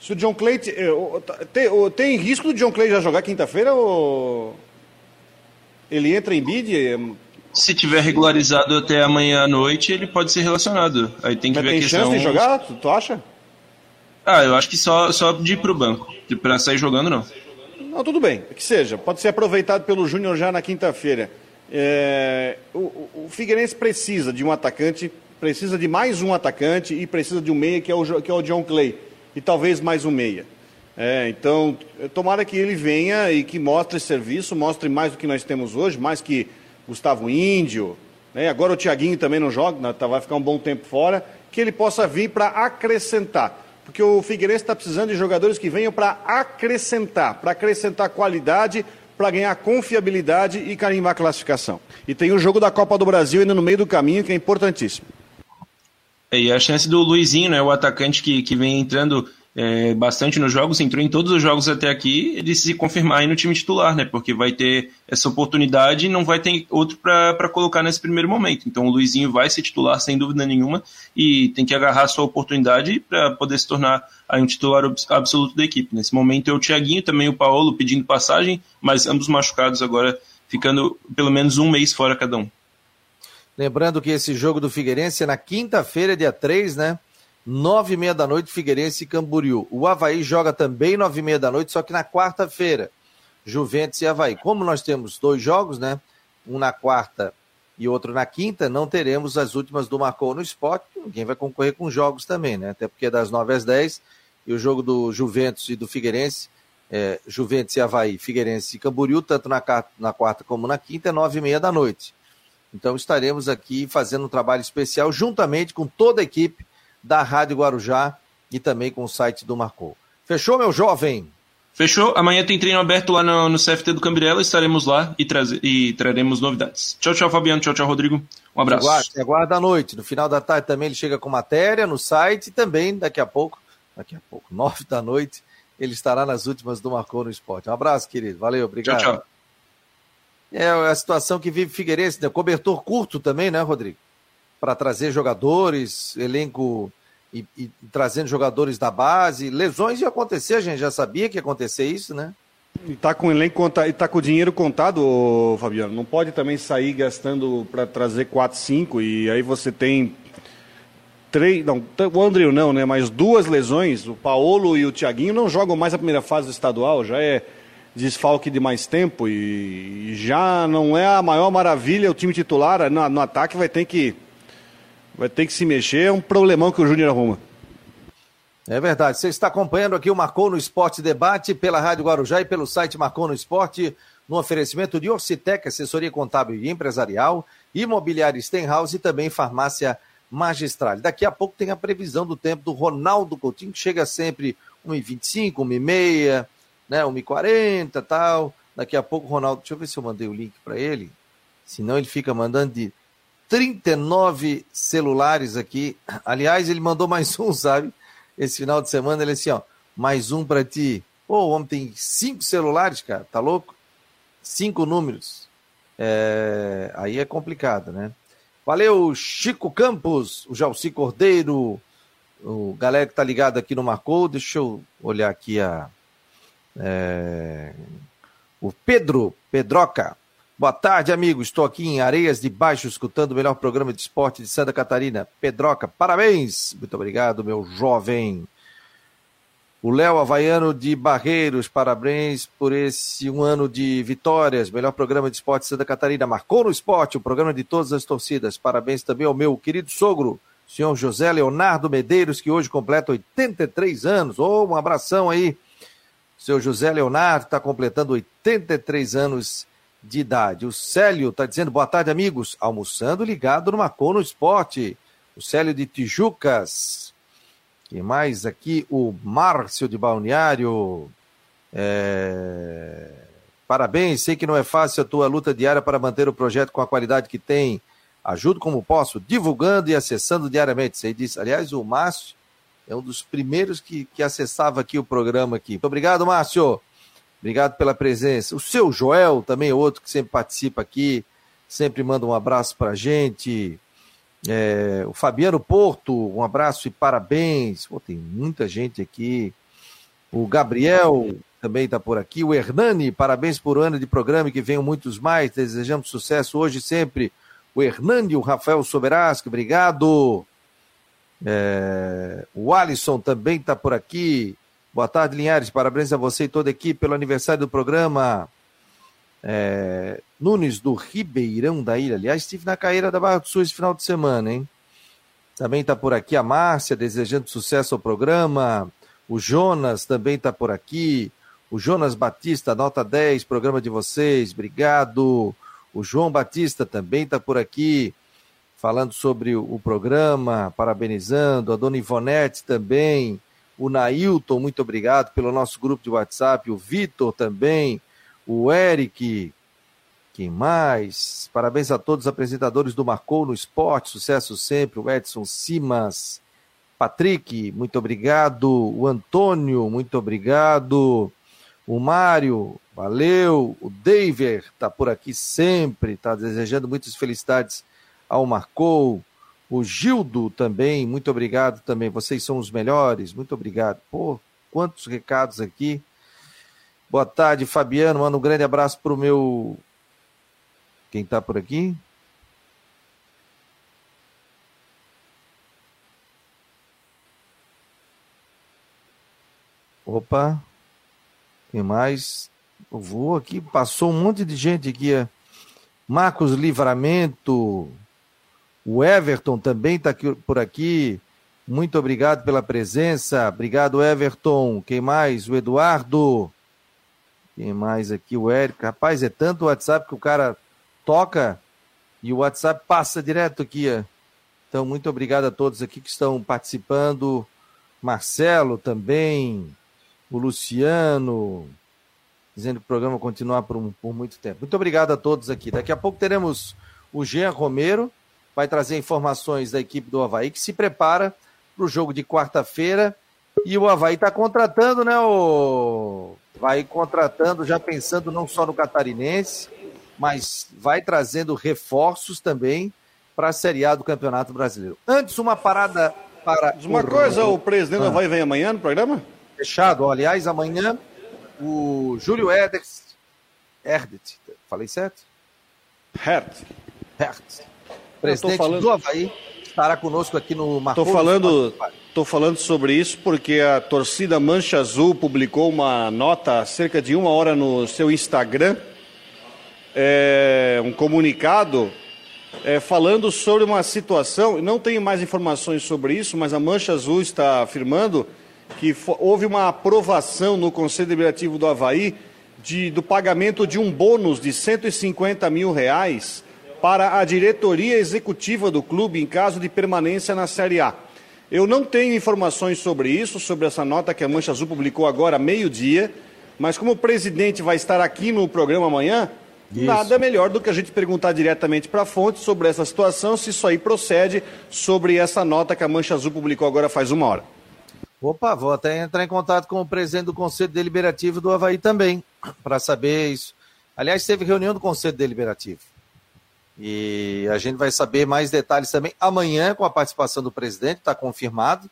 Se o John Clay. Eh, tem, tem risco do John Clay já jogar quinta-feira ou. Ele entra em bid? Se tiver regularizado até amanhã à noite, ele pode ser relacionado. Aí tem que Mas ver tem a questão. chance de jogar? Tu, tu acha? Ah, eu acho que só, só de ir pro banco. Pra sair jogando, não. Não, tudo bem, que seja. Pode ser aproveitado pelo Júnior já na quinta-feira. É, o, o Figueirense precisa de um atacante, precisa de mais um atacante e precisa de um meia, que é o, que é o John Clay. E talvez mais um meia. É, então, tomara que ele venha e que mostre serviço, mostre mais do que nós temos hoje, mais que Gustavo Índio. Né? Agora o Tiaguinho também não joga, tá, vai ficar um bom tempo fora. Que ele possa vir para acrescentar porque o Figueirense está precisando de jogadores que venham para acrescentar, para acrescentar qualidade, para ganhar confiabilidade e carimbar a classificação. E tem o jogo da Copa do Brasil ainda no meio do caminho, que é importantíssimo. É, e a chance do Luizinho, né, o atacante que, que vem entrando é, bastante nos jogos, entrou em todos os jogos até aqui, ele se confirmar aí no time titular, né? Porque vai ter essa oportunidade e não vai ter outro para colocar nesse primeiro momento. Então o Luizinho vai ser titular sem dúvida nenhuma e tem que agarrar a sua oportunidade para poder se tornar aí um titular absoluto da equipe. Nesse momento é o Thiaguinho, também o Paulo pedindo passagem, mas ambos machucados agora, ficando pelo menos um mês fora cada um. Lembrando que esse jogo do Figueirense é na quinta-feira, dia 3, né? Nove e meia da noite, Figueirense e Camboriú. O Havaí joga também nove e meia da noite, só que na quarta-feira, Juventus e Havaí. Como nós temos dois jogos, né? Um na quarta e outro na quinta, não teremos as últimas do Marcou no Esporte, ninguém vai concorrer com jogos também, né? Até porque é das nove às dez, e o jogo do Juventus e do Figueirense, é, Juventus e Havaí, Figueirense e Camboriú, tanto na, na quarta como na quinta, é nove e meia da noite. Então estaremos aqui fazendo um trabalho especial juntamente com toda a equipe da Rádio Guarujá e também com o site do Marcou. Fechou, meu jovem? Fechou. Amanhã tem treino aberto lá no, no CFT do Cambirela. Estaremos lá e, e traremos novidades. Tchau, tchau, Fabiano. Tchau, tchau, Rodrigo. Um abraço. Aguarda, aguarda à noite. No final da tarde também ele chega com matéria no site e também daqui a pouco, daqui a pouco, [LAUGHS] nove da noite, ele estará nas últimas do Marcou no Esporte. Um abraço, querido. Valeu, obrigado. Tchau, tchau. É a situação que vive Figueirense, né? Cobertor curto também, né, Rodrigo? Para trazer jogadores, elenco e, e, trazendo jogadores da base. Lesões iam acontecer, a gente já sabia que ia acontecer isso, né? E tá com o elenco e tá com o dinheiro contado, Fabiano. Não pode também sair gastando para trazer 4, 5 e aí você tem três, não, o André não, né, mas duas lesões, o Paulo e o Thiaguinho não jogam mais a primeira fase do estadual, já é desfalque de mais tempo e já não é a maior maravilha o time titular no, no ataque vai ter que vai ter que se mexer, é um problemão que o Júnior arruma. É verdade. Você está acompanhando aqui o Marcou no Esporte Debate pela Rádio Guarujá e pelo site Marcou no Esporte, no oferecimento de Orcitec, assessoria contábil e empresarial, imobiliária Stenhouse e também farmácia magistral. Daqui a pouco tem a previsão do tempo do Ronaldo Coutinho, que chega sempre 1h25, 1h30, né, 1h40 tal. Daqui a pouco Ronaldo, deixa eu ver se eu mandei o link para ele, senão ele fica mandando de 39 celulares aqui. Aliás, ele mandou mais um, sabe? Esse final de semana ele assim, ó, mais um para ti. Pô, o homem tem cinco celulares, cara, tá louco? Cinco números. É... Aí é complicado, né? Valeu, Chico Campos, o Jalci Cordeiro, o galera que tá ligado aqui no Marcou. Deixa eu olhar aqui a. É... O Pedro, Pedroca. Boa tarde, amigo. Estou aqui em Areias de Baixo, escutando o melhor programa de esporte de Santa Catarina. Pedroca, parabéns. Muito obrigado, meu jovem. O Léo Havaiano de Barreiros, parabéns por esse um ano de vitórias. Melhor programa de esporte de Santa Catarina. Marcou no esporte, o programa de todas as torcidas. Parabéns também ao meu querido sogro, senhor José Leonardo Medeiros, que hoje completa 83 anos. Oh, um abração aí. Seu José Leonardo está completando 83 anos de idade. O Célio está dizendo, boa tarde, amigos. Almoçando ligado no Macon no Esporte. O Célio de Tijucas. Quem mais aqui? O Márcio de Balneário. É... Parabéns, sei que não é fácil a tua luta diária para manter o projeto com a qualidade que tem. Ajudo como posso, divulgando e acessando diariamente. Você disse, aliás, o Márcio é um dos primeiros que, que acessava aqui o programa aqui. Muito obrigado, Márcio. Obrigado pela presença. O seu Joel também é outro que sempre participa aqui, sempre manda um abraço para a gente. É, o Fabiano Porto, um abraço e parabéns. Pô, tem muita gente aqui. O Gabriel também está por aqui. O Hernani, parabéns por um ano de programa e que venham muitos mais. Desejamos sucesso hoje e sempre. O Hernani, o Rafael Soberasco, obrigado. É, o Alisson também está por aqui. Boa tarde, Linhares. Parabéns a você e toda a equipe pelo aniversário do programa. É, Nunes do Ribeirão da Ilha. Aliás, estive na Caíra da Barra do Sul esse final de semana, hein? Também está por aqui a Márcia, desejando sucesso ao programa. O Jonas também está por aqui. O Jonas Batista, nota 10, programa de vocês, obrigado. O João Batista também está por aqui, falando sobre o, programa, parabenizando. A dona Ivonete também o Nailton, muito obrigado pelo nosso grupo de WhatsApp, o Vitor também, o Eric, quem mais? Parabéns a todos os apresentadores do Marcou no Esporte, sucesso sempre, o Edson Simas, Patrick, muito obrigado, o Antônio, muito obrigado, o Mário, valeu, o David está por aqui sempre, está desejando muitas felicidades ao Marcou, o Gildo também, muito obrigado também. Vocês são os melhores, muito obrigado. Pô, quantos recados aqui. Boa tarde, Fabiano. Manda um grande abraço para o meu. Quem está por aqui? Opa, quem mais? Eu vou aqui, passou um monte de gente aqui. Marcos Livramento, o Everton também está por aqui. Muito obrigado pela presença. Obrigado, Everton. Quem mais? O Eduardo. Quem mais aqui? O Érico. Rapaz, é tanto o WhatsApp que o cara toca e o WhatsApp passa direto aqui. Então, muito obrigado a todos aqui que estão participando. Marcelo também. O Luciano. Dizendo que o programa continuar por, por muito tempo. Muito obrigado a todos aqui. Daqui a pouco teremos o Jean Romero vai trazer informações da equipe do Havaí, que se prepara para o jogo de quarta-feira. E o Havaí está contratando, né? O... Vai contratando, já pensando não só no catarinense, mas vai trazendo reforços também para a Série A do Campeonato Brasileiro. Antes, uma parada para. Uma o... coisa, o presidente do ah. Havaí vem amanhã no programa? Fechado. Aliás, amanhã o Júlio Eders. Erdet, falei certo? Hert. Hert presidente falando... do Havaí, estará conosco aqui no Marcou. Estou falando, tô falando sobre isso porque a torcida Mancha Azul publicou uma nota há cerca de uma hora no seu Instagram, é, um comunicado é, falando sobre uma situação, não tenho mais informações sobre isso, mas a Mancha Azul está afirmando que houve uma aprovação no Conselho Deliberativo do Havaí de, do pagamento de um bônus de 150 mil reais para a diretoria executiva do clube em caso de permanência na Série A. Eu não tenho informações sobre isso, sobre essa nota que a Mancha Azul publicou agora, meio-dia, mas como o presidente vai estar aqui no programa amanhã, isso. nada melhor do que a gente perguntar diretamente para a fonte sobre essa situação, se isso aí procede sobre essa nota que a Mancha Azul publicou agora faz uma hora. Opa, vou até entrar em contato com o presidente do Conselho Deliberativo do Havaí também, para saber isso. Aliás, teve reunião do Conselho Deliberativo. E a gente vai saber mais detalhes também amanhã com a participação do presidente, está confirmado.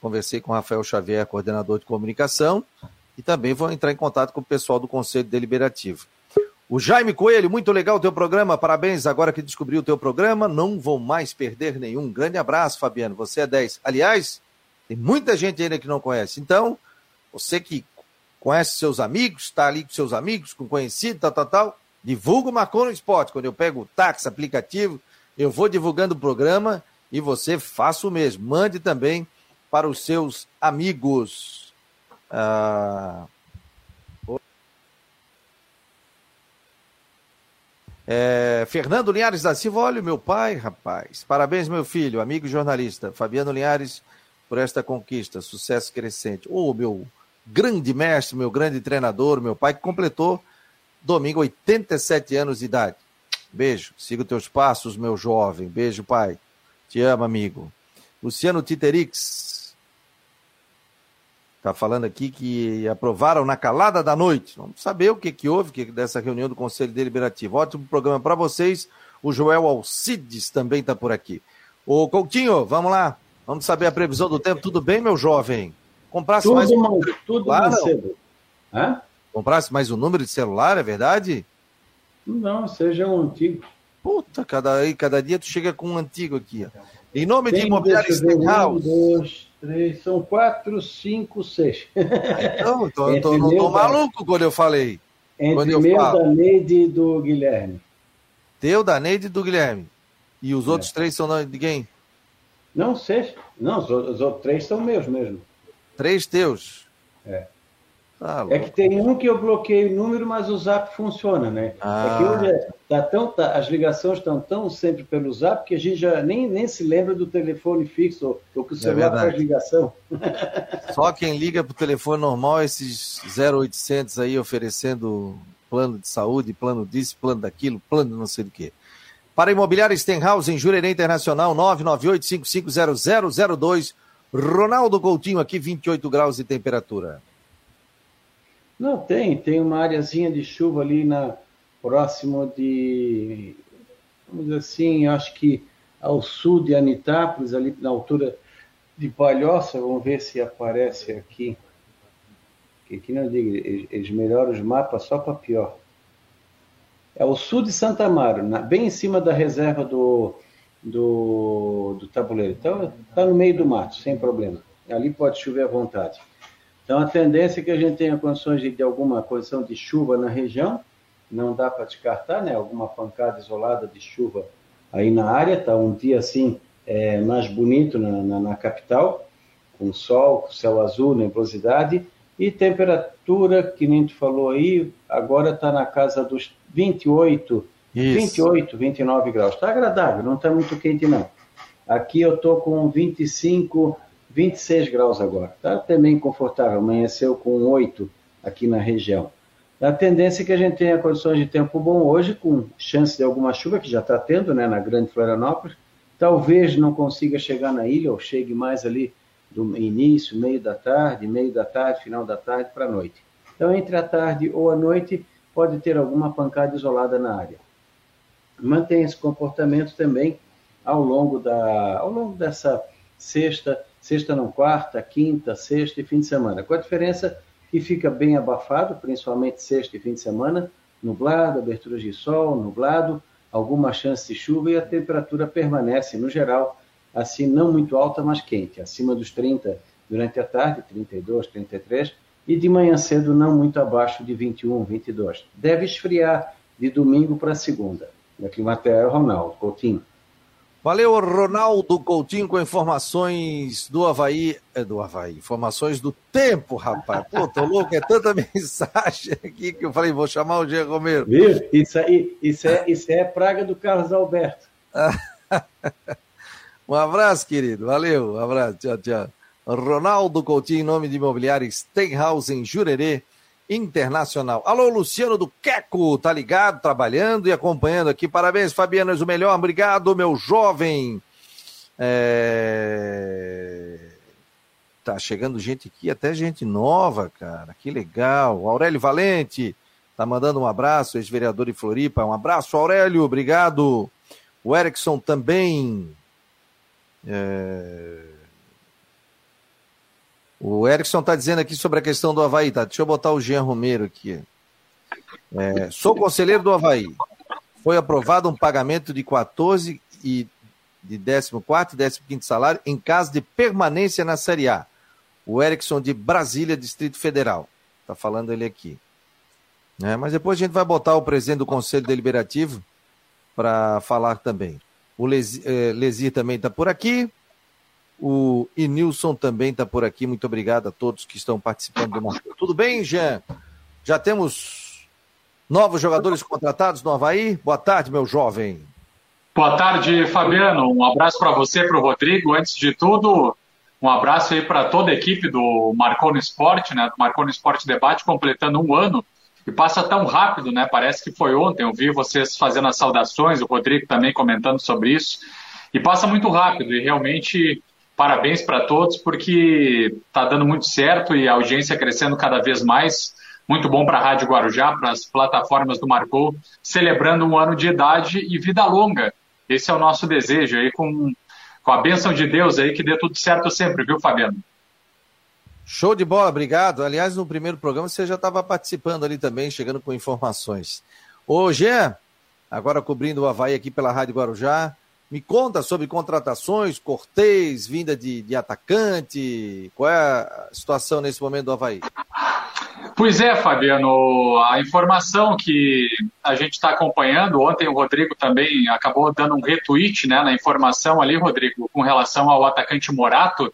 Conversei com o Rafael Xavier, coordenador de comunicação, e também vou entrar em contato com o pessoal do Conselho Deliberativo. O Jaime Coelho, muito legal o teu programa, parabéns agora que descobriu o teu programa, não vou mais perder nenhum. Grande abraço, Fabiano, você é 10. Aliás, tem muita gente ainda que não conhece, então, você que conhece seus amigos, está ali com seus amigos, com conhecido, tal, tal, tal, Divulga o Marcou no Esporte. Quando eu pego o táxi, aplicativo, eu vou divulgando o programa e você faça o mesmo. Mande também para os seus amigos. Ah... É, Fernando Linhares da Silva, olha meu pai, rapaz. Parabéns, meu filho, amigo jornalista. Fabiano Linhares, por esta conquista, sucesso crescente. Ô, oh, meu grande mestre, meu grande treinador, meu pai que completou domingo, 87 anos de idade. Beijo, siga os teus passos, meu jovem. Beijo, pai. Te amo, amigo. Luciano Titerix. Está falando aqui que aprovaram na calada da noite. Vamos saber o que, que houve que, dessa reunião do Conselho Deliberativo. Ótimo programa para vocês. O Joel Alcides também está por aqui. Ô Coutinho, vamos lá. Vamos saber a previsão do tempo. Tudo bem, meu jovem? Comprasse tudo mais um tudo celular, cedo. Hã? Comprasse mais um número de celular, é verdade? Não, seja um antigo. Puta, cada, cada dia tu chega com um antigo aqui. Ó. Em nome Tem de Imobiliário Stenhouse. Um, dois, três, são quatro, cinco, seis. Então, [LAUGHS] tô, tô, não tô maluco quando eu falei. Entre quando eu meu, falo. da Neide e do Guilherme. Teu, da Neide e do Guilherme. E os é. outros três são de quem? Não, seis. Não, os, os outros três são meus mesmo. Três teus? É. Tá é que tem um que eu bloqueei o número, mas o zap funciona, né? Ah. É que hoje é, tá tão, tá, as ligações estão tão sempre pelo zap que a gente já nem, nem se lembra do telefone fixo ou, ou que o é celular é faz ligação. [LAUGHS] Só quem liga para o telefone normal, esses 0800 aí oferecendo plano de saúde, plano disso, plano daquilo, plano não sei do que. Para Imobiliária Stenhouse, em Jurerê Internacional, 998-550002. Ronaldo Coutinho aqui, 28 graus de temperatura. Não, tem. Tem uma areazinha de chuva ali na próximo de, vamos dizer assim, acho que ao sul de Anitápolis, ali na altura de Palhoça. Vamos ver se aparece aqui. Aqui não digo, eles melhoram os mapas só para pior. É o sul de Santa Amaro, bem em cima da reserva do, do, do tabuleiro. Então, está no meio do mato, sem problema. Ali pode chover à vontade. Então, a tendência é que a gente tenha condições de, de alguma condição de chuva na região, não dá para descartar, né? Alguma pancada isolada de chuva aí na área, tá um dia assim é, mais bonito na, na, na, capital, com sol, com céu azul, nebulosidade, e temperatura, que nem tu falou aí, agora está na casa dos 28, Isso. 28, 29 graus. Está agradável, não está muito quente não. Aqui eu estou com 25 26 graus agora. Está também confortável, amanheceu com 8 aqui na região. A tendência é que a gente tenha condições de tempo bom hoje, com chance de alguma chuva, que já está tendo né, na Grande Florianópolis. Talvez não consiga chegar na ilha, ou chegue mais ali do início, meio da tarde, meio da tarde, final da tarde para a noite. Então, entre a tarde ou a noite, pode ter alguma pancada isolada na área. Mantenha esse comportamento também ao longo, da, ao longo dessa sexta sexta não quarta, quinta, sexta e fim de semana. Com a diferença que fica bem abafado, principalmente sexta e fim de semana, nublado, abertura de sol, nublado, alguma chance de chuva e a temperatura permanece, no geral, assim não muito alta, mas quente, acima dos 30 durante a tarde, 32, 33, e de manhã cedo não muito abaixo de 21, 22. Deve esfriar de domingo para segunda. Da Climatéria, Ronaldo Coutinho. Valeu, Ronaldo Coutinho, com informações do Havaí. É do Havaí, informações do tempo, rapaz. Pô, tô louco, é tanta [LAUGHS] mensagem aqui que eu falei, vou chamar o Diego Romero. Viu? Isso aí, isso é, isso é praga do Carlos Alberto. [LAUGHS] um abraço, querido. Valeu, um abraço. Tchau, tchau. Ronaldo Coutinho, em nome de imobiliário Stenhouse em Jurerê. Internacional. Alô, Luciano do Queco, tá ligado, trabalhando e acompanhando aqui. Parabéns, Fabiano, és o melhor. Obrigado, meu jovem. É... Tá chegando gente aqui, até gente nova, cara. Que legal. Aurélio Valente tá mandando um abraço, ex-vereador de Floripa. Um abraço, Aurélio, obrigado. O Erickson também. É... O Erickson está dizendo aqui sobre a questão do Havaí, tá? Deixa eu botar o Jean Romero aqui. É, sou conselheiro do Havaí. Foi aprovado um pagamento de 14 e de 14 e 15 salário em caso de permanência na Série A. O Erickson de Brasília, Distrito Federal. Está falando ele aqui. É, mas depois a gente vai botar o presidente do Conselho Deliberativo para falar também. O Lesir, eh, Lesir também está por aqui. O Inilson também está por aqui. Muito obrigado a todos que estão participando do Marcou. Tudo bem, Jean? Já temos novos jogadores contratados no Havaí? Boa tarde, meu jovem. Boa tarde, Fabiano. Um abraço para você, para o Rodrigo. Antes de tudo, um abraço aí para toda a equipe do Marcou no Esporte, né? Do Marcou no Esporte Debate, completando um ano e passa tão rápido, né? Parece que foi ontem. Eu vi vocês fazendo as saudações, o Rodrigo também comentando sobre isso. E passa muito rápido. E realmente, parabéns para todos, porque está dando muito certo e a audiência crescendo cada vez mais. Muito bom para a Rádio Guarujá, para as plataformas do Marcou, celebrando um ano de idade e vida longa. Esse é o nosso desejo aí, com, com a bênção de Deus aí, que dê tudo certo sempre, viu, Fabiano? Show de bola, obrigado. Aliás, no primeiro programa você já estava participando ali também, chegando com informações. Ô, Jean, agora cobrindo o Havaí aqui pela Rádio Guarujá, me conta sobre contratações, Cortez, vinda de, de atacante, qual é a situação nesse momento do Havaí? Pois é, Fabiano, a informação que a gente está acompanhando, ontem o Rodrigo também acabou dando um retweet né, na informação ali, Rodrigo, com relação ao atacante Morato,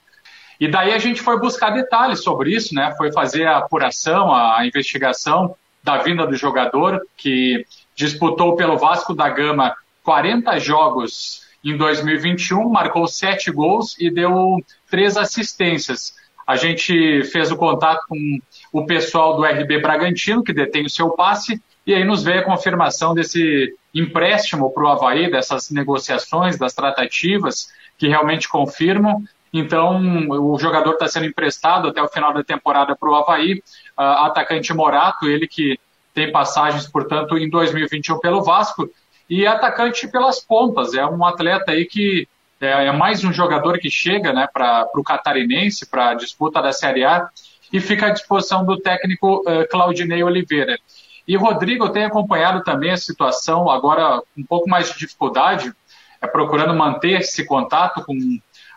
e daí a gente foi buscar detalhes sobre isso, né? Foi fazer a apuração, a investigação da vinda do jogador, que disputou pelo Vasco da Gama 40 jogos em 2021, marcou sete gols e deu três assistências. A gente fez o contato com o pessoal do RB Bragantino, que detém o seu passe, e aí nos veio a confirmação desse empréstimo para o Havaí, dessas negociações, das tratativas, que realmente confirmam. Então, o jogador está sendo emprestado até o final da temporada para o Havaí. Uh, atacante Morato, ele que tem passagens, portanto, em 2021 pelo Vasco. E atacante pelas pontas. É um atleta aí que é, é mais um jogador que chega né, para o catarinense, para a disputa da Série A, e fica à disposição do técnico uh, Claudinei Oliveira. E Rodrigo tem acompanhado também a situação, agora um pouco mais de dificuldade, é procurando manter esse contato com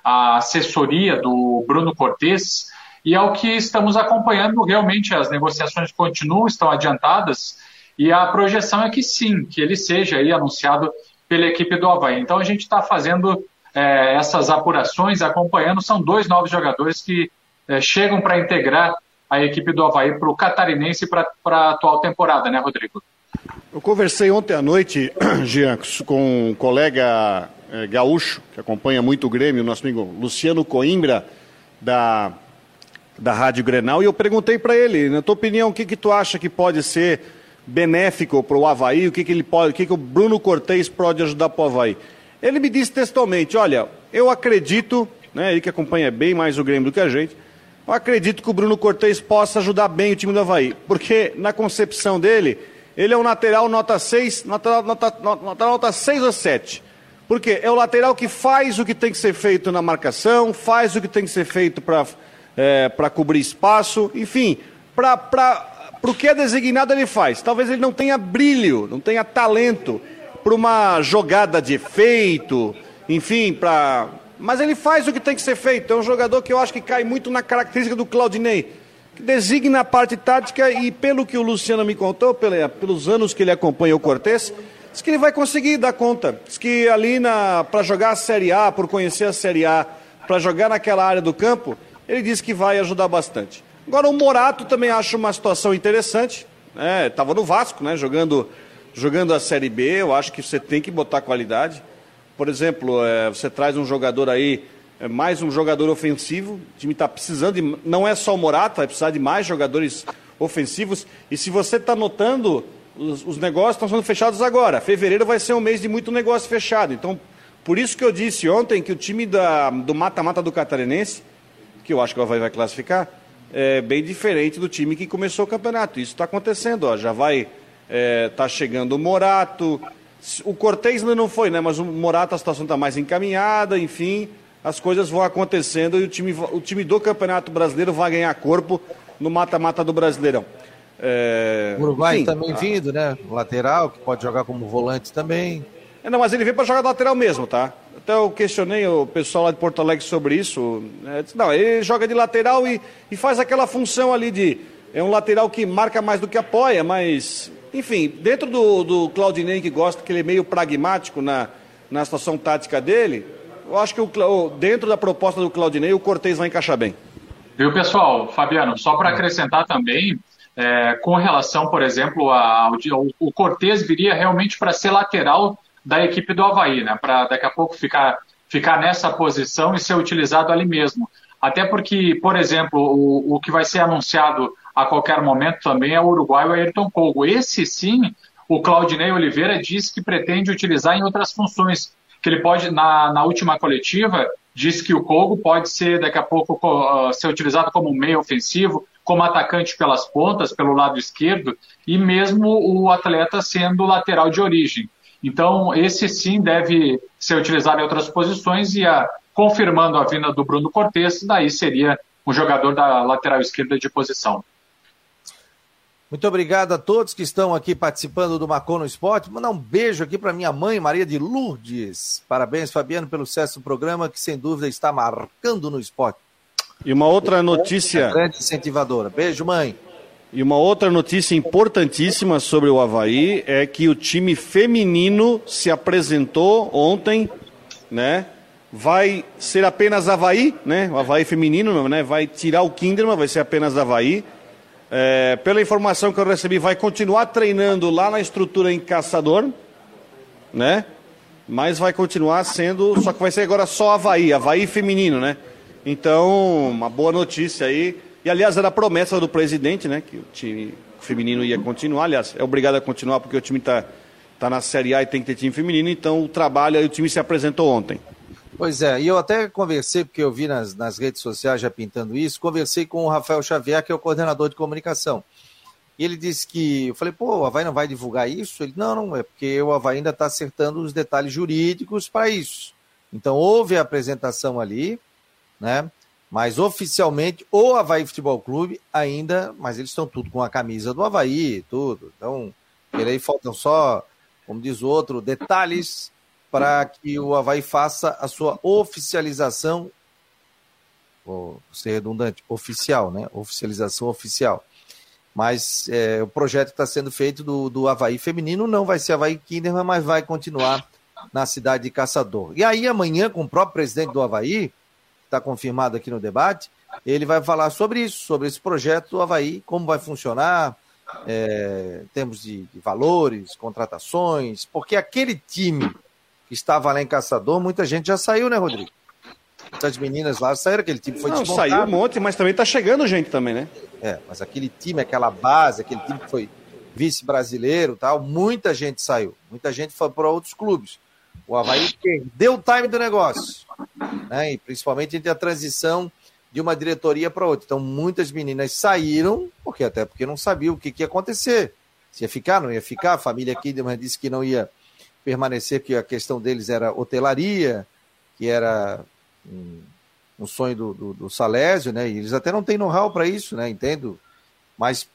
a assessoria do Bruno Cortes, e é o que estamos acompanhando. Realmente as negociações continuam, estão adiantadas, e a projeção é que sim, que ele seja aí anunciado pela equipe do Havaí. Então a gente está fazendo é, essas apurações, acompanhando. São dois novos jogadores que é, chegam para integrar a equipe do Havaí para o catarinense para a atual temporada, né, Rodrigo? Eu conversei ontem à noite, [CLEARS THROAT] Jean, com um colega é, gaúcho, que acompanha muito o Grêmio, nosso amigo Luciano Coimbra, da, da Rádio Grenal, e eu perguntei para ele, na tua opinião, o que, que tu acha que pode ser benéfico para o Havaí, o que, que ele pode, o que, que o Bruno Cortez pode ajudar para o Havaí. Ele me disse textualmente, olha, eu acredito, né, ele que acompanha bem mais o Grêmio do que a gente, eu acredito que o Bruno Cortez possa ajudar bem o time do Havaí, porque na concepção dele, ele é um lateral nota 6, nota, nota, nota, nota 6 ou 7. Porque é o lateral que faz o que tem que ser feito na marcação, faz o que tem que ser feito para é, cobrir espaço, enfim, para o que é designado ele faz. Talvez ele não tenha brilho, não tenha talento para uma jogada de efeito, enfim, para. Mas ele faz o que tem que ser feito. É um jogador que eu acho que cai muito na característica do Claudinei, que designa a parte tática e, pelo que o Luciano me contou, pelos anos que ele acompanha o Cortes, Diz que ele vai conseguir dar conta. Diz que ali para jogar a Série A, por conhecer a Série A, para jogar naquela área do campo, ele disse que vai ajudar bastante. Agora o Morato também acho uma situação interessante. Estava né? no Vasco, né? jogando, jogando a Série B. Eu acho que você tem que botar qualidade. Por exemplo, é, você traz um jogador aí, é, mais um jogador ofensivo. O time está precisando de. Não é só o Morato, vai precisar de mais jogadores ofensivos. E se você está notando os, os negócios estão sendo fechados agora. Fevereiro vai ser um mês de muito negócio fechado. Então, por isso que eu disse ontem que o time da, do mata-mata do Catarinense, que eu acho que vai classificar, é bem diferente do time que começou o campeonato. Isso está acontecendo, ó. já vai é, tá chegando o Morato. O Cortez ainda não foi, né? Mas o Morato a situação está mais encaminhada, enfim, as coisas vão acontecendo e o time, o time do Campeonato Brasileiro vai ganhar corpo no mata-mata do Brasileirão. É... Uruguai também vindo, né? Lateral, que pode jogar como volante também. É, não, mas ele veio para jogar lateral mesmo, tá? Até eu questionei o pessoal lá de Porto Alegre sobre isso. É, disse, não, ele joga de lateral e, e faz aquela função ali de. É um lateral que marca mais do que apoia, mas. Enfim, dentro do, do Claudinei, que gosta, que ele é meio pragmático na, na situação tática dele, eu acho que o, dentro da proposta do Claudinei, o Cortez vai encaixar bem. Viu, pessoal? Fabiano, só para acrescentar também, é, com relação, por exemplo, ao, o Cortez viria realmente para ser lateral da equipe do Havaí, né? Para daqui a pouco ficar, ficar nessa posição e ser utilizado ali mesmo. Até porque, por exemplo, o, o que vai ser anunciado a qualquer momento também é o uruguaio Ayrton Kogo. Esse sim, o Claudinei Oliveira disse que pretende utilizar em outras funções, que ele pode, na, na última coletiva, disse que o Kogo pode ser daqui a pouco uh, ser utilizado como meio ofensivo, como atacante pelas pontas, pelo lado esquerdo, e mesmo o atleta sendo lateral de origem. Então, esse sim deve ser utilizado em outras posições e a, confirmando a vinda do Bruno Cortes, daí seria um jogador da lateral esquerda de posição. Muito obrigado a todos que estão aqui participando do Marcou no Esporte. Mandar um beijo aqui para minha mãe, Maria de Lourdes. Parabéns, Fabiano, pelo sucesso do programa, que sem dúvida está marcando no esporte. E uma outra notícia. É grande incentivadora. Beijo, mãe. E uma outra notícia importantíssima sobre o Havaí é que o time feminino se apresentou ontem, né? Vai ser apenas Havaí, né? O Havaí feminino, né? Vai tirar o Kinderman, vai ser apenas Havaí. É, pela informação que eu recebi, vai continuar treinando lá na estrutura em Caçador, né? Mas vai continuar sendo, só que vai ser agora só Havaí, Havaí feminino, né? Então, uma boa notícia aí. E aliás, era a promessa do presidente, né? Que o time feminino ia continuar. Aliás, é obrigado a continuar porque o time está tá na Série A e tem que ter time feminino. Então, o trabalho aí, o time se apresentou ontem. Pois é, e eu até conversei, porque eu vi nas, nas redes sociais já pintando isso, conversei com o Rafael Xavier, que é o coordenador de comunicação. E ele disse que, eu falei, pô, o Havaí não vai divulgar isso? Ele, não, não, é porque o Havaí ainda está acertando os detalhes jurídicos para isso. Então houve a apresentação ali, né? Mas oficialmente o Havaí Futebol Clube ainda, mas eles estão tudo com a camisa do Havaí, tudo. Então, ele aí faltam só, como diz o outro, detalhes para que o Havaí faça a sua oficialização, vou ser redundante, oficial, né? Oficialização oficial. Mas é, o projeto que está sendo feito do, do Havaí feminino não vai ser Havaí Kinderman, mas vai continuar na cidade de Caçador. E aí, amanhã, com o próprio presidente do Havaí, está confirmado aqui no debate, ele vai falar sobre isso, sobre esse projeto do Havaí, como vai funcionar, é, em termos de, de valores, contratações, porque aquele time que estava lá em Caçador, muita gente já saiu, né, Rodrigo? Muitas meninas lá saíram, aquele time foi Não, desmontado. saiu um monte, mas também tá chegando gente também, né? É, mas aquele time, aquela base, aquele time que foi vice-brasileiro tal, muita gente saiu. Muita gente foi para outros clubes. O Havaí perdeu o time do negócio. Né? E principalmente entre a transição de uma diretoria para outra. Então, muitas meninas saíram, porque até porque não sabiam o que, que ia acontecer. Se ia ficar, não ia ficar. A família Kinderman disse que não ia permanecer, que a questão deles era hotelaria, que era um, um sonho do, do, do, Salésio, né? E eles até não têm know-how para isso, né? Entendo. Mas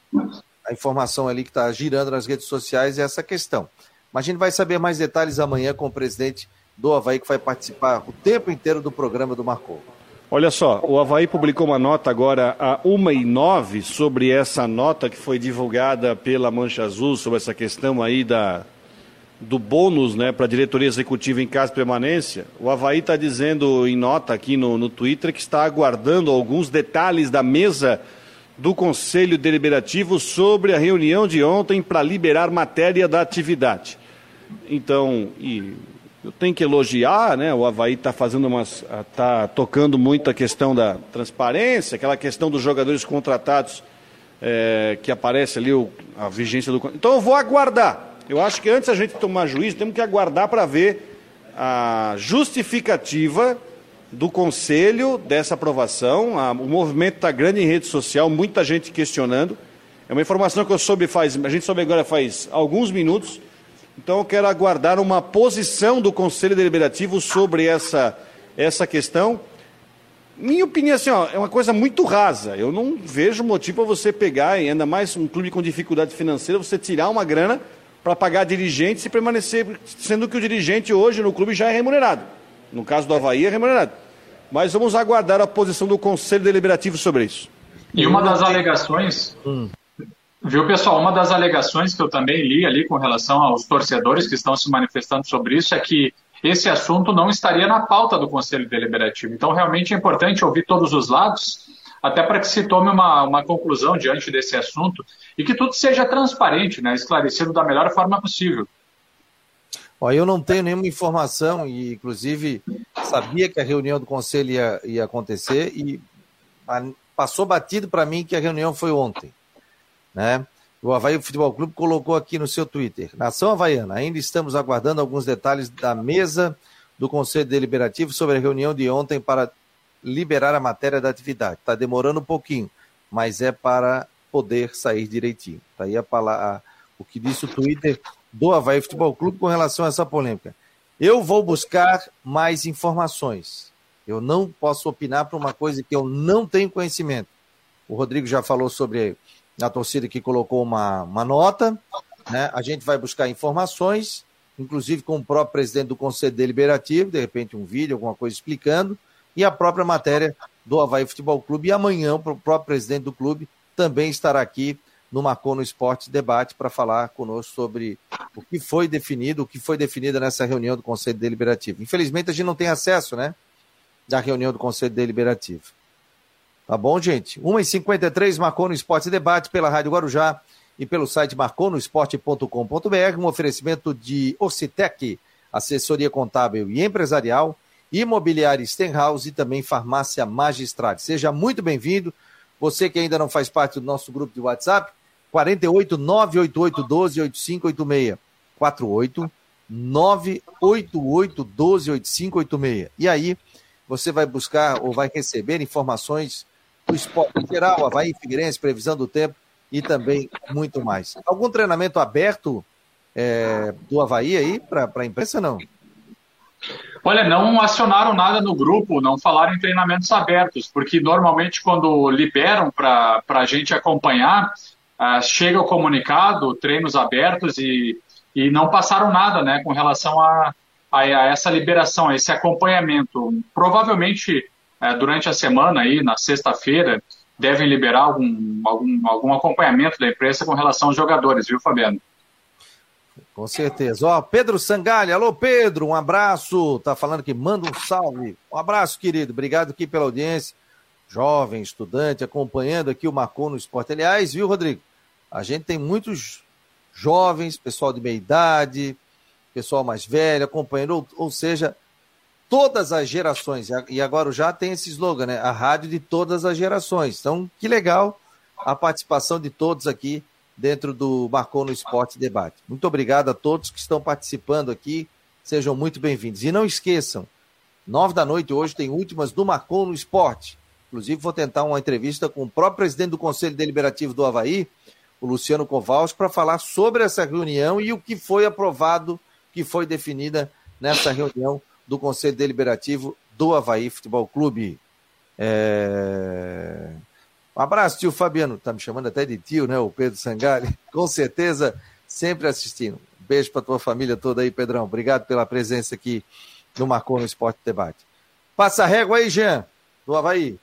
a informação ali que está girando nas redes sociais é essa questão. Mas a gente vai saber mais detalhes amanhã com o presidente do Havaí, que vai participar o tempo inteiro do programa do Marcou. Olha só, o Havaí publicou uma nota agora a 1 e 9 sobre essa nota que foi divulgada pela Mancha Azul, sobre essa questão aí da, do bônus né, para a diretoria executiva em caso de permanência, o Havaí está dizendo em nota aqui no, no Twitter que está aguardando alguns detalhes da mesa do Conselho Deliberativo sobre a reunião de ontem para liberar matéria da atividade. Então, e eu tenho que elogiar, né? O Havaí está fazendo umas. está tocando muito a questão da transparência, aquela questão dos jogadores contratados é, que aparece ali o, a vigência do. Então eu vou aguardar. Eu acho que antes a gente tomar juízo, temos que aguardar para ver a justificativa do conselho dessa aprovação. A, o movimento está grande em rede social, muita gente questionando. É uma informação que eu soube faz, a gente soube agora faz alguns minutos. Então eu quero aguardar uma posição do Conselho Deliberativo sobre essa, essa questão. Minha opinião assim, ó, é uma coisa muito rasa. Eu não vejo motivo para você pegar, e ainda mais um clube com dificuldade financeira, você tirar uma grana para pagar dirigentes e permanecer, sendo que o dirigente hoje no clube já é remunerado. No caso do Havaí é remunerado. Mas vamos aguardar a posição do Conselho Deliberativo sobre isso. E uma das alegações, hum. Viu pessoal, uma das alegações que eu também li ali com relação aos torcedores que estão se manifestando sobre isso é que esse assunto não estaria na pauta do Conselho Deliberativo. Então realmente é importante ouvir todos os lados até para que se tome uma, uma conclusão diante desse assunto e que tudo seja transparente, né, esclarecido da melhor forma possível. Ó, eu não tenho nenhuma informação e, inclusive, sabia que a reunião do conselho ia, ia acontecer e passou batido para mim que a reunião foi ontem. Né? O Havaí Futebol Clube colocou aqui no seu Twitter. Nação Havaiana, ainda estamos aguardando alguns detalhes da mesa do Conselho Deliberativo sobre a reunião de ontem para liberar a matéria da atividade. Está demorando um pouquinho, mas é para poder sair direitinho. Está aí a palavra, o que disse o Twitter do Havaí Futebol Clube com relação a essa polêmica. Eu vou buscar mais informações. Eu não posso opinar para uma coisa que eu não tenho conhecimento. O Rodrigo já falou sobre a torcida que colocou uma, uma nota. Né? A gente vai buscar informações, inclusive com o próprio presidente do Conselho Deliberativo, de repente um vídeo, alguma coisa explicando, e a própria matéria do Havaí Futebol Clube. E amanhã o próprio presidente do clube também estará aqui no Marcou no Esporte Debate para falar conosco sobre o que foi definido, o que foi definido nessa reunião do Conselho Deliberativo. Infelizmente a gente não tem acesso, né, da reunião do Conselho Deliberativo. Tá bom, gente? 1h53, Marcou no Esporte Debate pela Rádio Guarujá e pelo site marconosport.com.br, um oferecimento de Ocitec, assessoria contábil e empresarial, imobiliária Stenhouse e também farmácia Magistrade. Seja muito bem-vindo. Você que ainda não faz parte do nosso grupo de WhatsApp, 48 988 12 8586. 48 988 12 8586. E aí, você vai buscar ou vai receber informações do esporte em geral, Havaí, Figueirense, previsão do tempo e também muito mais. Algum treinamento aberto é, do Havaí aí para a imprensa, não? Olha, não acionaram nada no grupo, não falaram em treinamentos abertos, porque normalmente quando liberam para a gente acompanhar, uh, chega o comunicado, treinos abertos e, e não passaram nada né, com relação a, a, a essa liberação, a esse acompanhamento. Provavelmente durante a semana, aí, na sexta-feira, devem liberar algum, algum, algum acompanhamento da imprensa com relação aos jogadores, viu, Fabiano? Com certeza. Ó, Pedro Sangalha, alô Pedro, um abraço. Tá falando que manda um salve. Um abraço, querido. Obrigado aqui pela audiência. Jovem, estudante, acompanhando aqui o Marcou no Esporte. Aliás, viu, Rodrigo? A gente tem muitos jovens, pessoal de meia idade, pessoal mais velho, acompanhando, ou, ou seja, todas as gerações. E agora já tem esse slogan, né? A rádio de todas as gerações. Então, que legal a participação de todos aqui dentro do Marcou no Esporte Debate. Muito obrigado a todos que estão participando aqui. Sejam muito bem-vindos. E não esqueçam, nove da noite hoje tem últimas do Marcou no Esporte. Inclusive, vou tentar uma entrevista com o próprio presidente do Conselho Deliberativo do Havaí, o Luciano Kowalski, para falar sobre essa reunião e o que foi aprovado, que foi definida nessa reunião do Conselho Deliberativo do Havaí Futebol Clube. É... Um abraço, tio Fabiano. Tá me chamando até de tio, né? O Pedro Sangali. [LAUGHS] Com certeza, sempre assistindo. Beijo para tua família toda aí, Pedrão. Obrigado pela presença aqui no Marcou no Esporte Debate. Passa a régua aí, Jean, do Havaí.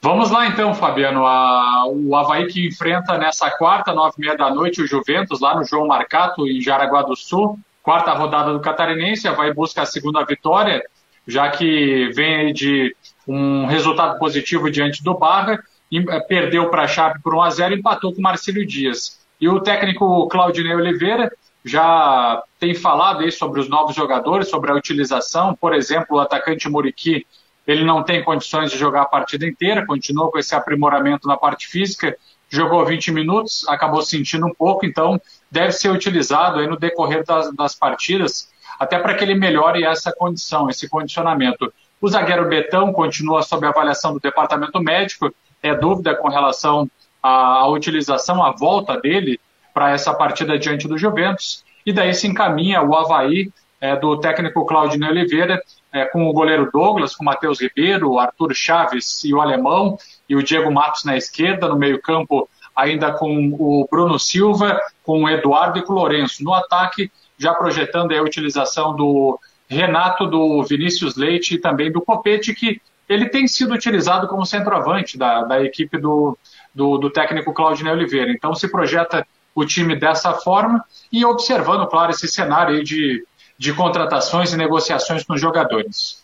Vamos lá então, Fabiano. A, o Havaí que enfrenta nessa quarta, nove e meia da noite, o Juventus, lá no João Marcato, em Jaraguá do Sul. Quarta rodada do Catarinense. Havaí busca a segunda vitória, já que vem de um resultado positivo diante do Barra eh, perdeu para a Chape por 1 a 0 empatou com o Marcílio Dias. E o técnico Claudinei Oliveira já tem falado aí sobre os novos jogadores, sobre a utilização. Por exemplo, o atacante Muriqui, ele não tem condições de jogar a partida inteira, continua com esse aprimoramento na parte física, jogou 20 minutos, acabou sentindo um pouco, então deve ser utilizado aí no decorrer das, das partidas, até para que ele melhore essa condição, esse condicionamento. O zagueiro Betão continua sob avaliação do departamento médico, é dúvida com relação à, à utilização, à volta dele para essa partida diante do Juventus. E daí se encaminha o Havaí é, do técnico Claudinei Oliveira, é, com o goleiro Douglas, com o Matheus Ribeiro, o Arthur Chaves e o Alemão, e o Diego Matos na esquerda, no meio-campo, ainda com o Bruno Silva, com o Eduardo e com o Lourenço. No ataque, já projetando a utilização do Renato, do Vinícius Leite e também do Copete, que ele tem sido utilizado como centroavante da, da equipe do, do, do técnico Claudinei Oliveira. Então se projeta o time dessa forma e observando, claro, esse cenário de, de contratações e negociações com jogadores.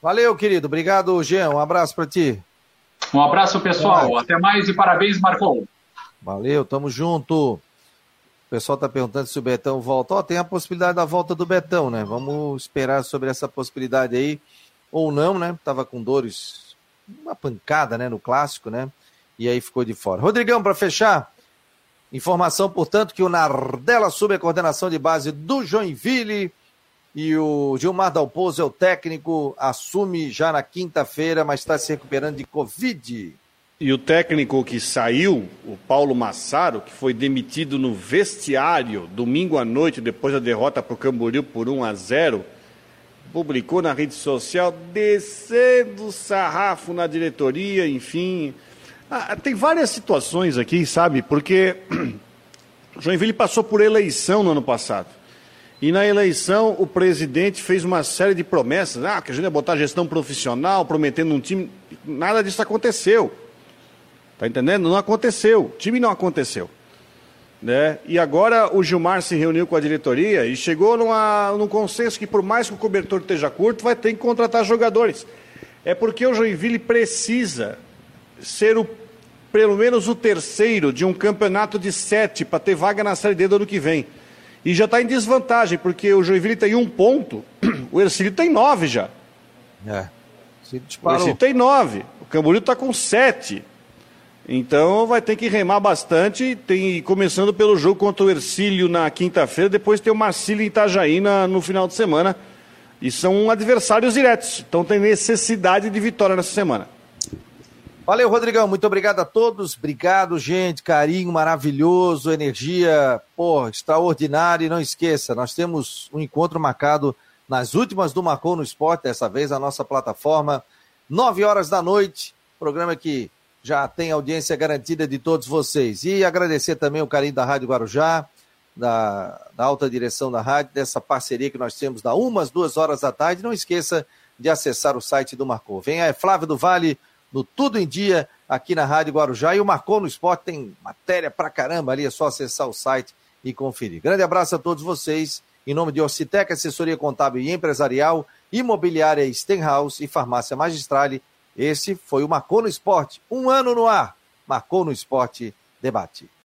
Valeu, querido. Obrigado, Jean. Um abraço para ti. Um abraço, pessoal. Até mais e parabéns, Marcou. Valeu, tamo junto. O pessoal está perguntando se o Betão volta. Ó, tem a possibilidade da volta do Betão, né? Vamos esperar sobre essa possibilidade aí ou não, né? Tava com dores, uma pancada, né, no clássico, né? E aí ficou de fora. Rodrigão, para fechar, Informação, portanto, que o Nardella sob a coordenação de base do Joinville e o Gilmar Dalpozo é o técnico, assume já na quinta-feira, mas está se recuperando de Covid. E o técnico que saiu, o Paulo Massaro, que foi demitido no vestiário domingo à noite, depois da derrota para o Camboriú por 1 a 0, publicou na rede social descendo sarrafo na diretoria, enfim. Ah, tem várias situações aqui, sabe? Porque [CLEARS THROAT] Joinville passou por eleição no ano passado. E na eleição o presidente fez uma série de promessas, ah, que a gente ia botar gestão profissional, prometendo um time. Nada disso aconteceu. Tá entendendo? Não aconteceu. O time não aconteceu. Né? E agora o Gilmar se reuniu com a diretoria e chegou numa, num consenso que, por mais que o cobertor esteja curto, vai ter que contratar jogadores. É porque o Joinville precisa ser o, pelo menos o terceiro de um campeonato de sete para ter vaga na Série D do ano que vem. E já está em desvantagem, porque o Joinville tem um ponto, [CLEARS THROAT] o Ercílio tem nove já. É. O Ercílio tem nove, o Camboriú está com sete. Então vai ter que remar bastante, tem, começando pelo jogo contra o Ercílio na quinta-feira, depois tem o Marcílio em Itajaí na, no final de semana. E são adversários diretos, então tem necessidade de vitória nessa semana. Valeu, Rodrigão. Muito obrigado a todos. Obrigado, gente. Carinho maravilhoso, energia, pô, extraordinária. E não esqueça, nós temos um encontro marcado nas últimas do Marcou no Esporte, dessa vez a nossa plataforma, nove horas da noite. Programa que já tem audiência garantida de todos vocês. E agradecer também o carinho da Rádio Guarujá, da, da alta direção da rádio, dessa parceria que nós temos da umas duas horas da tarde. Não esqueça de acessar o site do Marcou. Venha, é Flávio do Vale no Tudo em Dia, aqui na Rádio Guarujá. E o Marcou no Esporte tem matéria pra caramba ali, é só acessar o site e conferir. Grande abraço a todos vocês. Em nome de Orcitec, assessoria contábil e empresarial, imobiliária Stenhouse e farmácia Magistrale, esse foi o Marcou no Esporte. Um ano no ar. Marcou no Esporte Debate.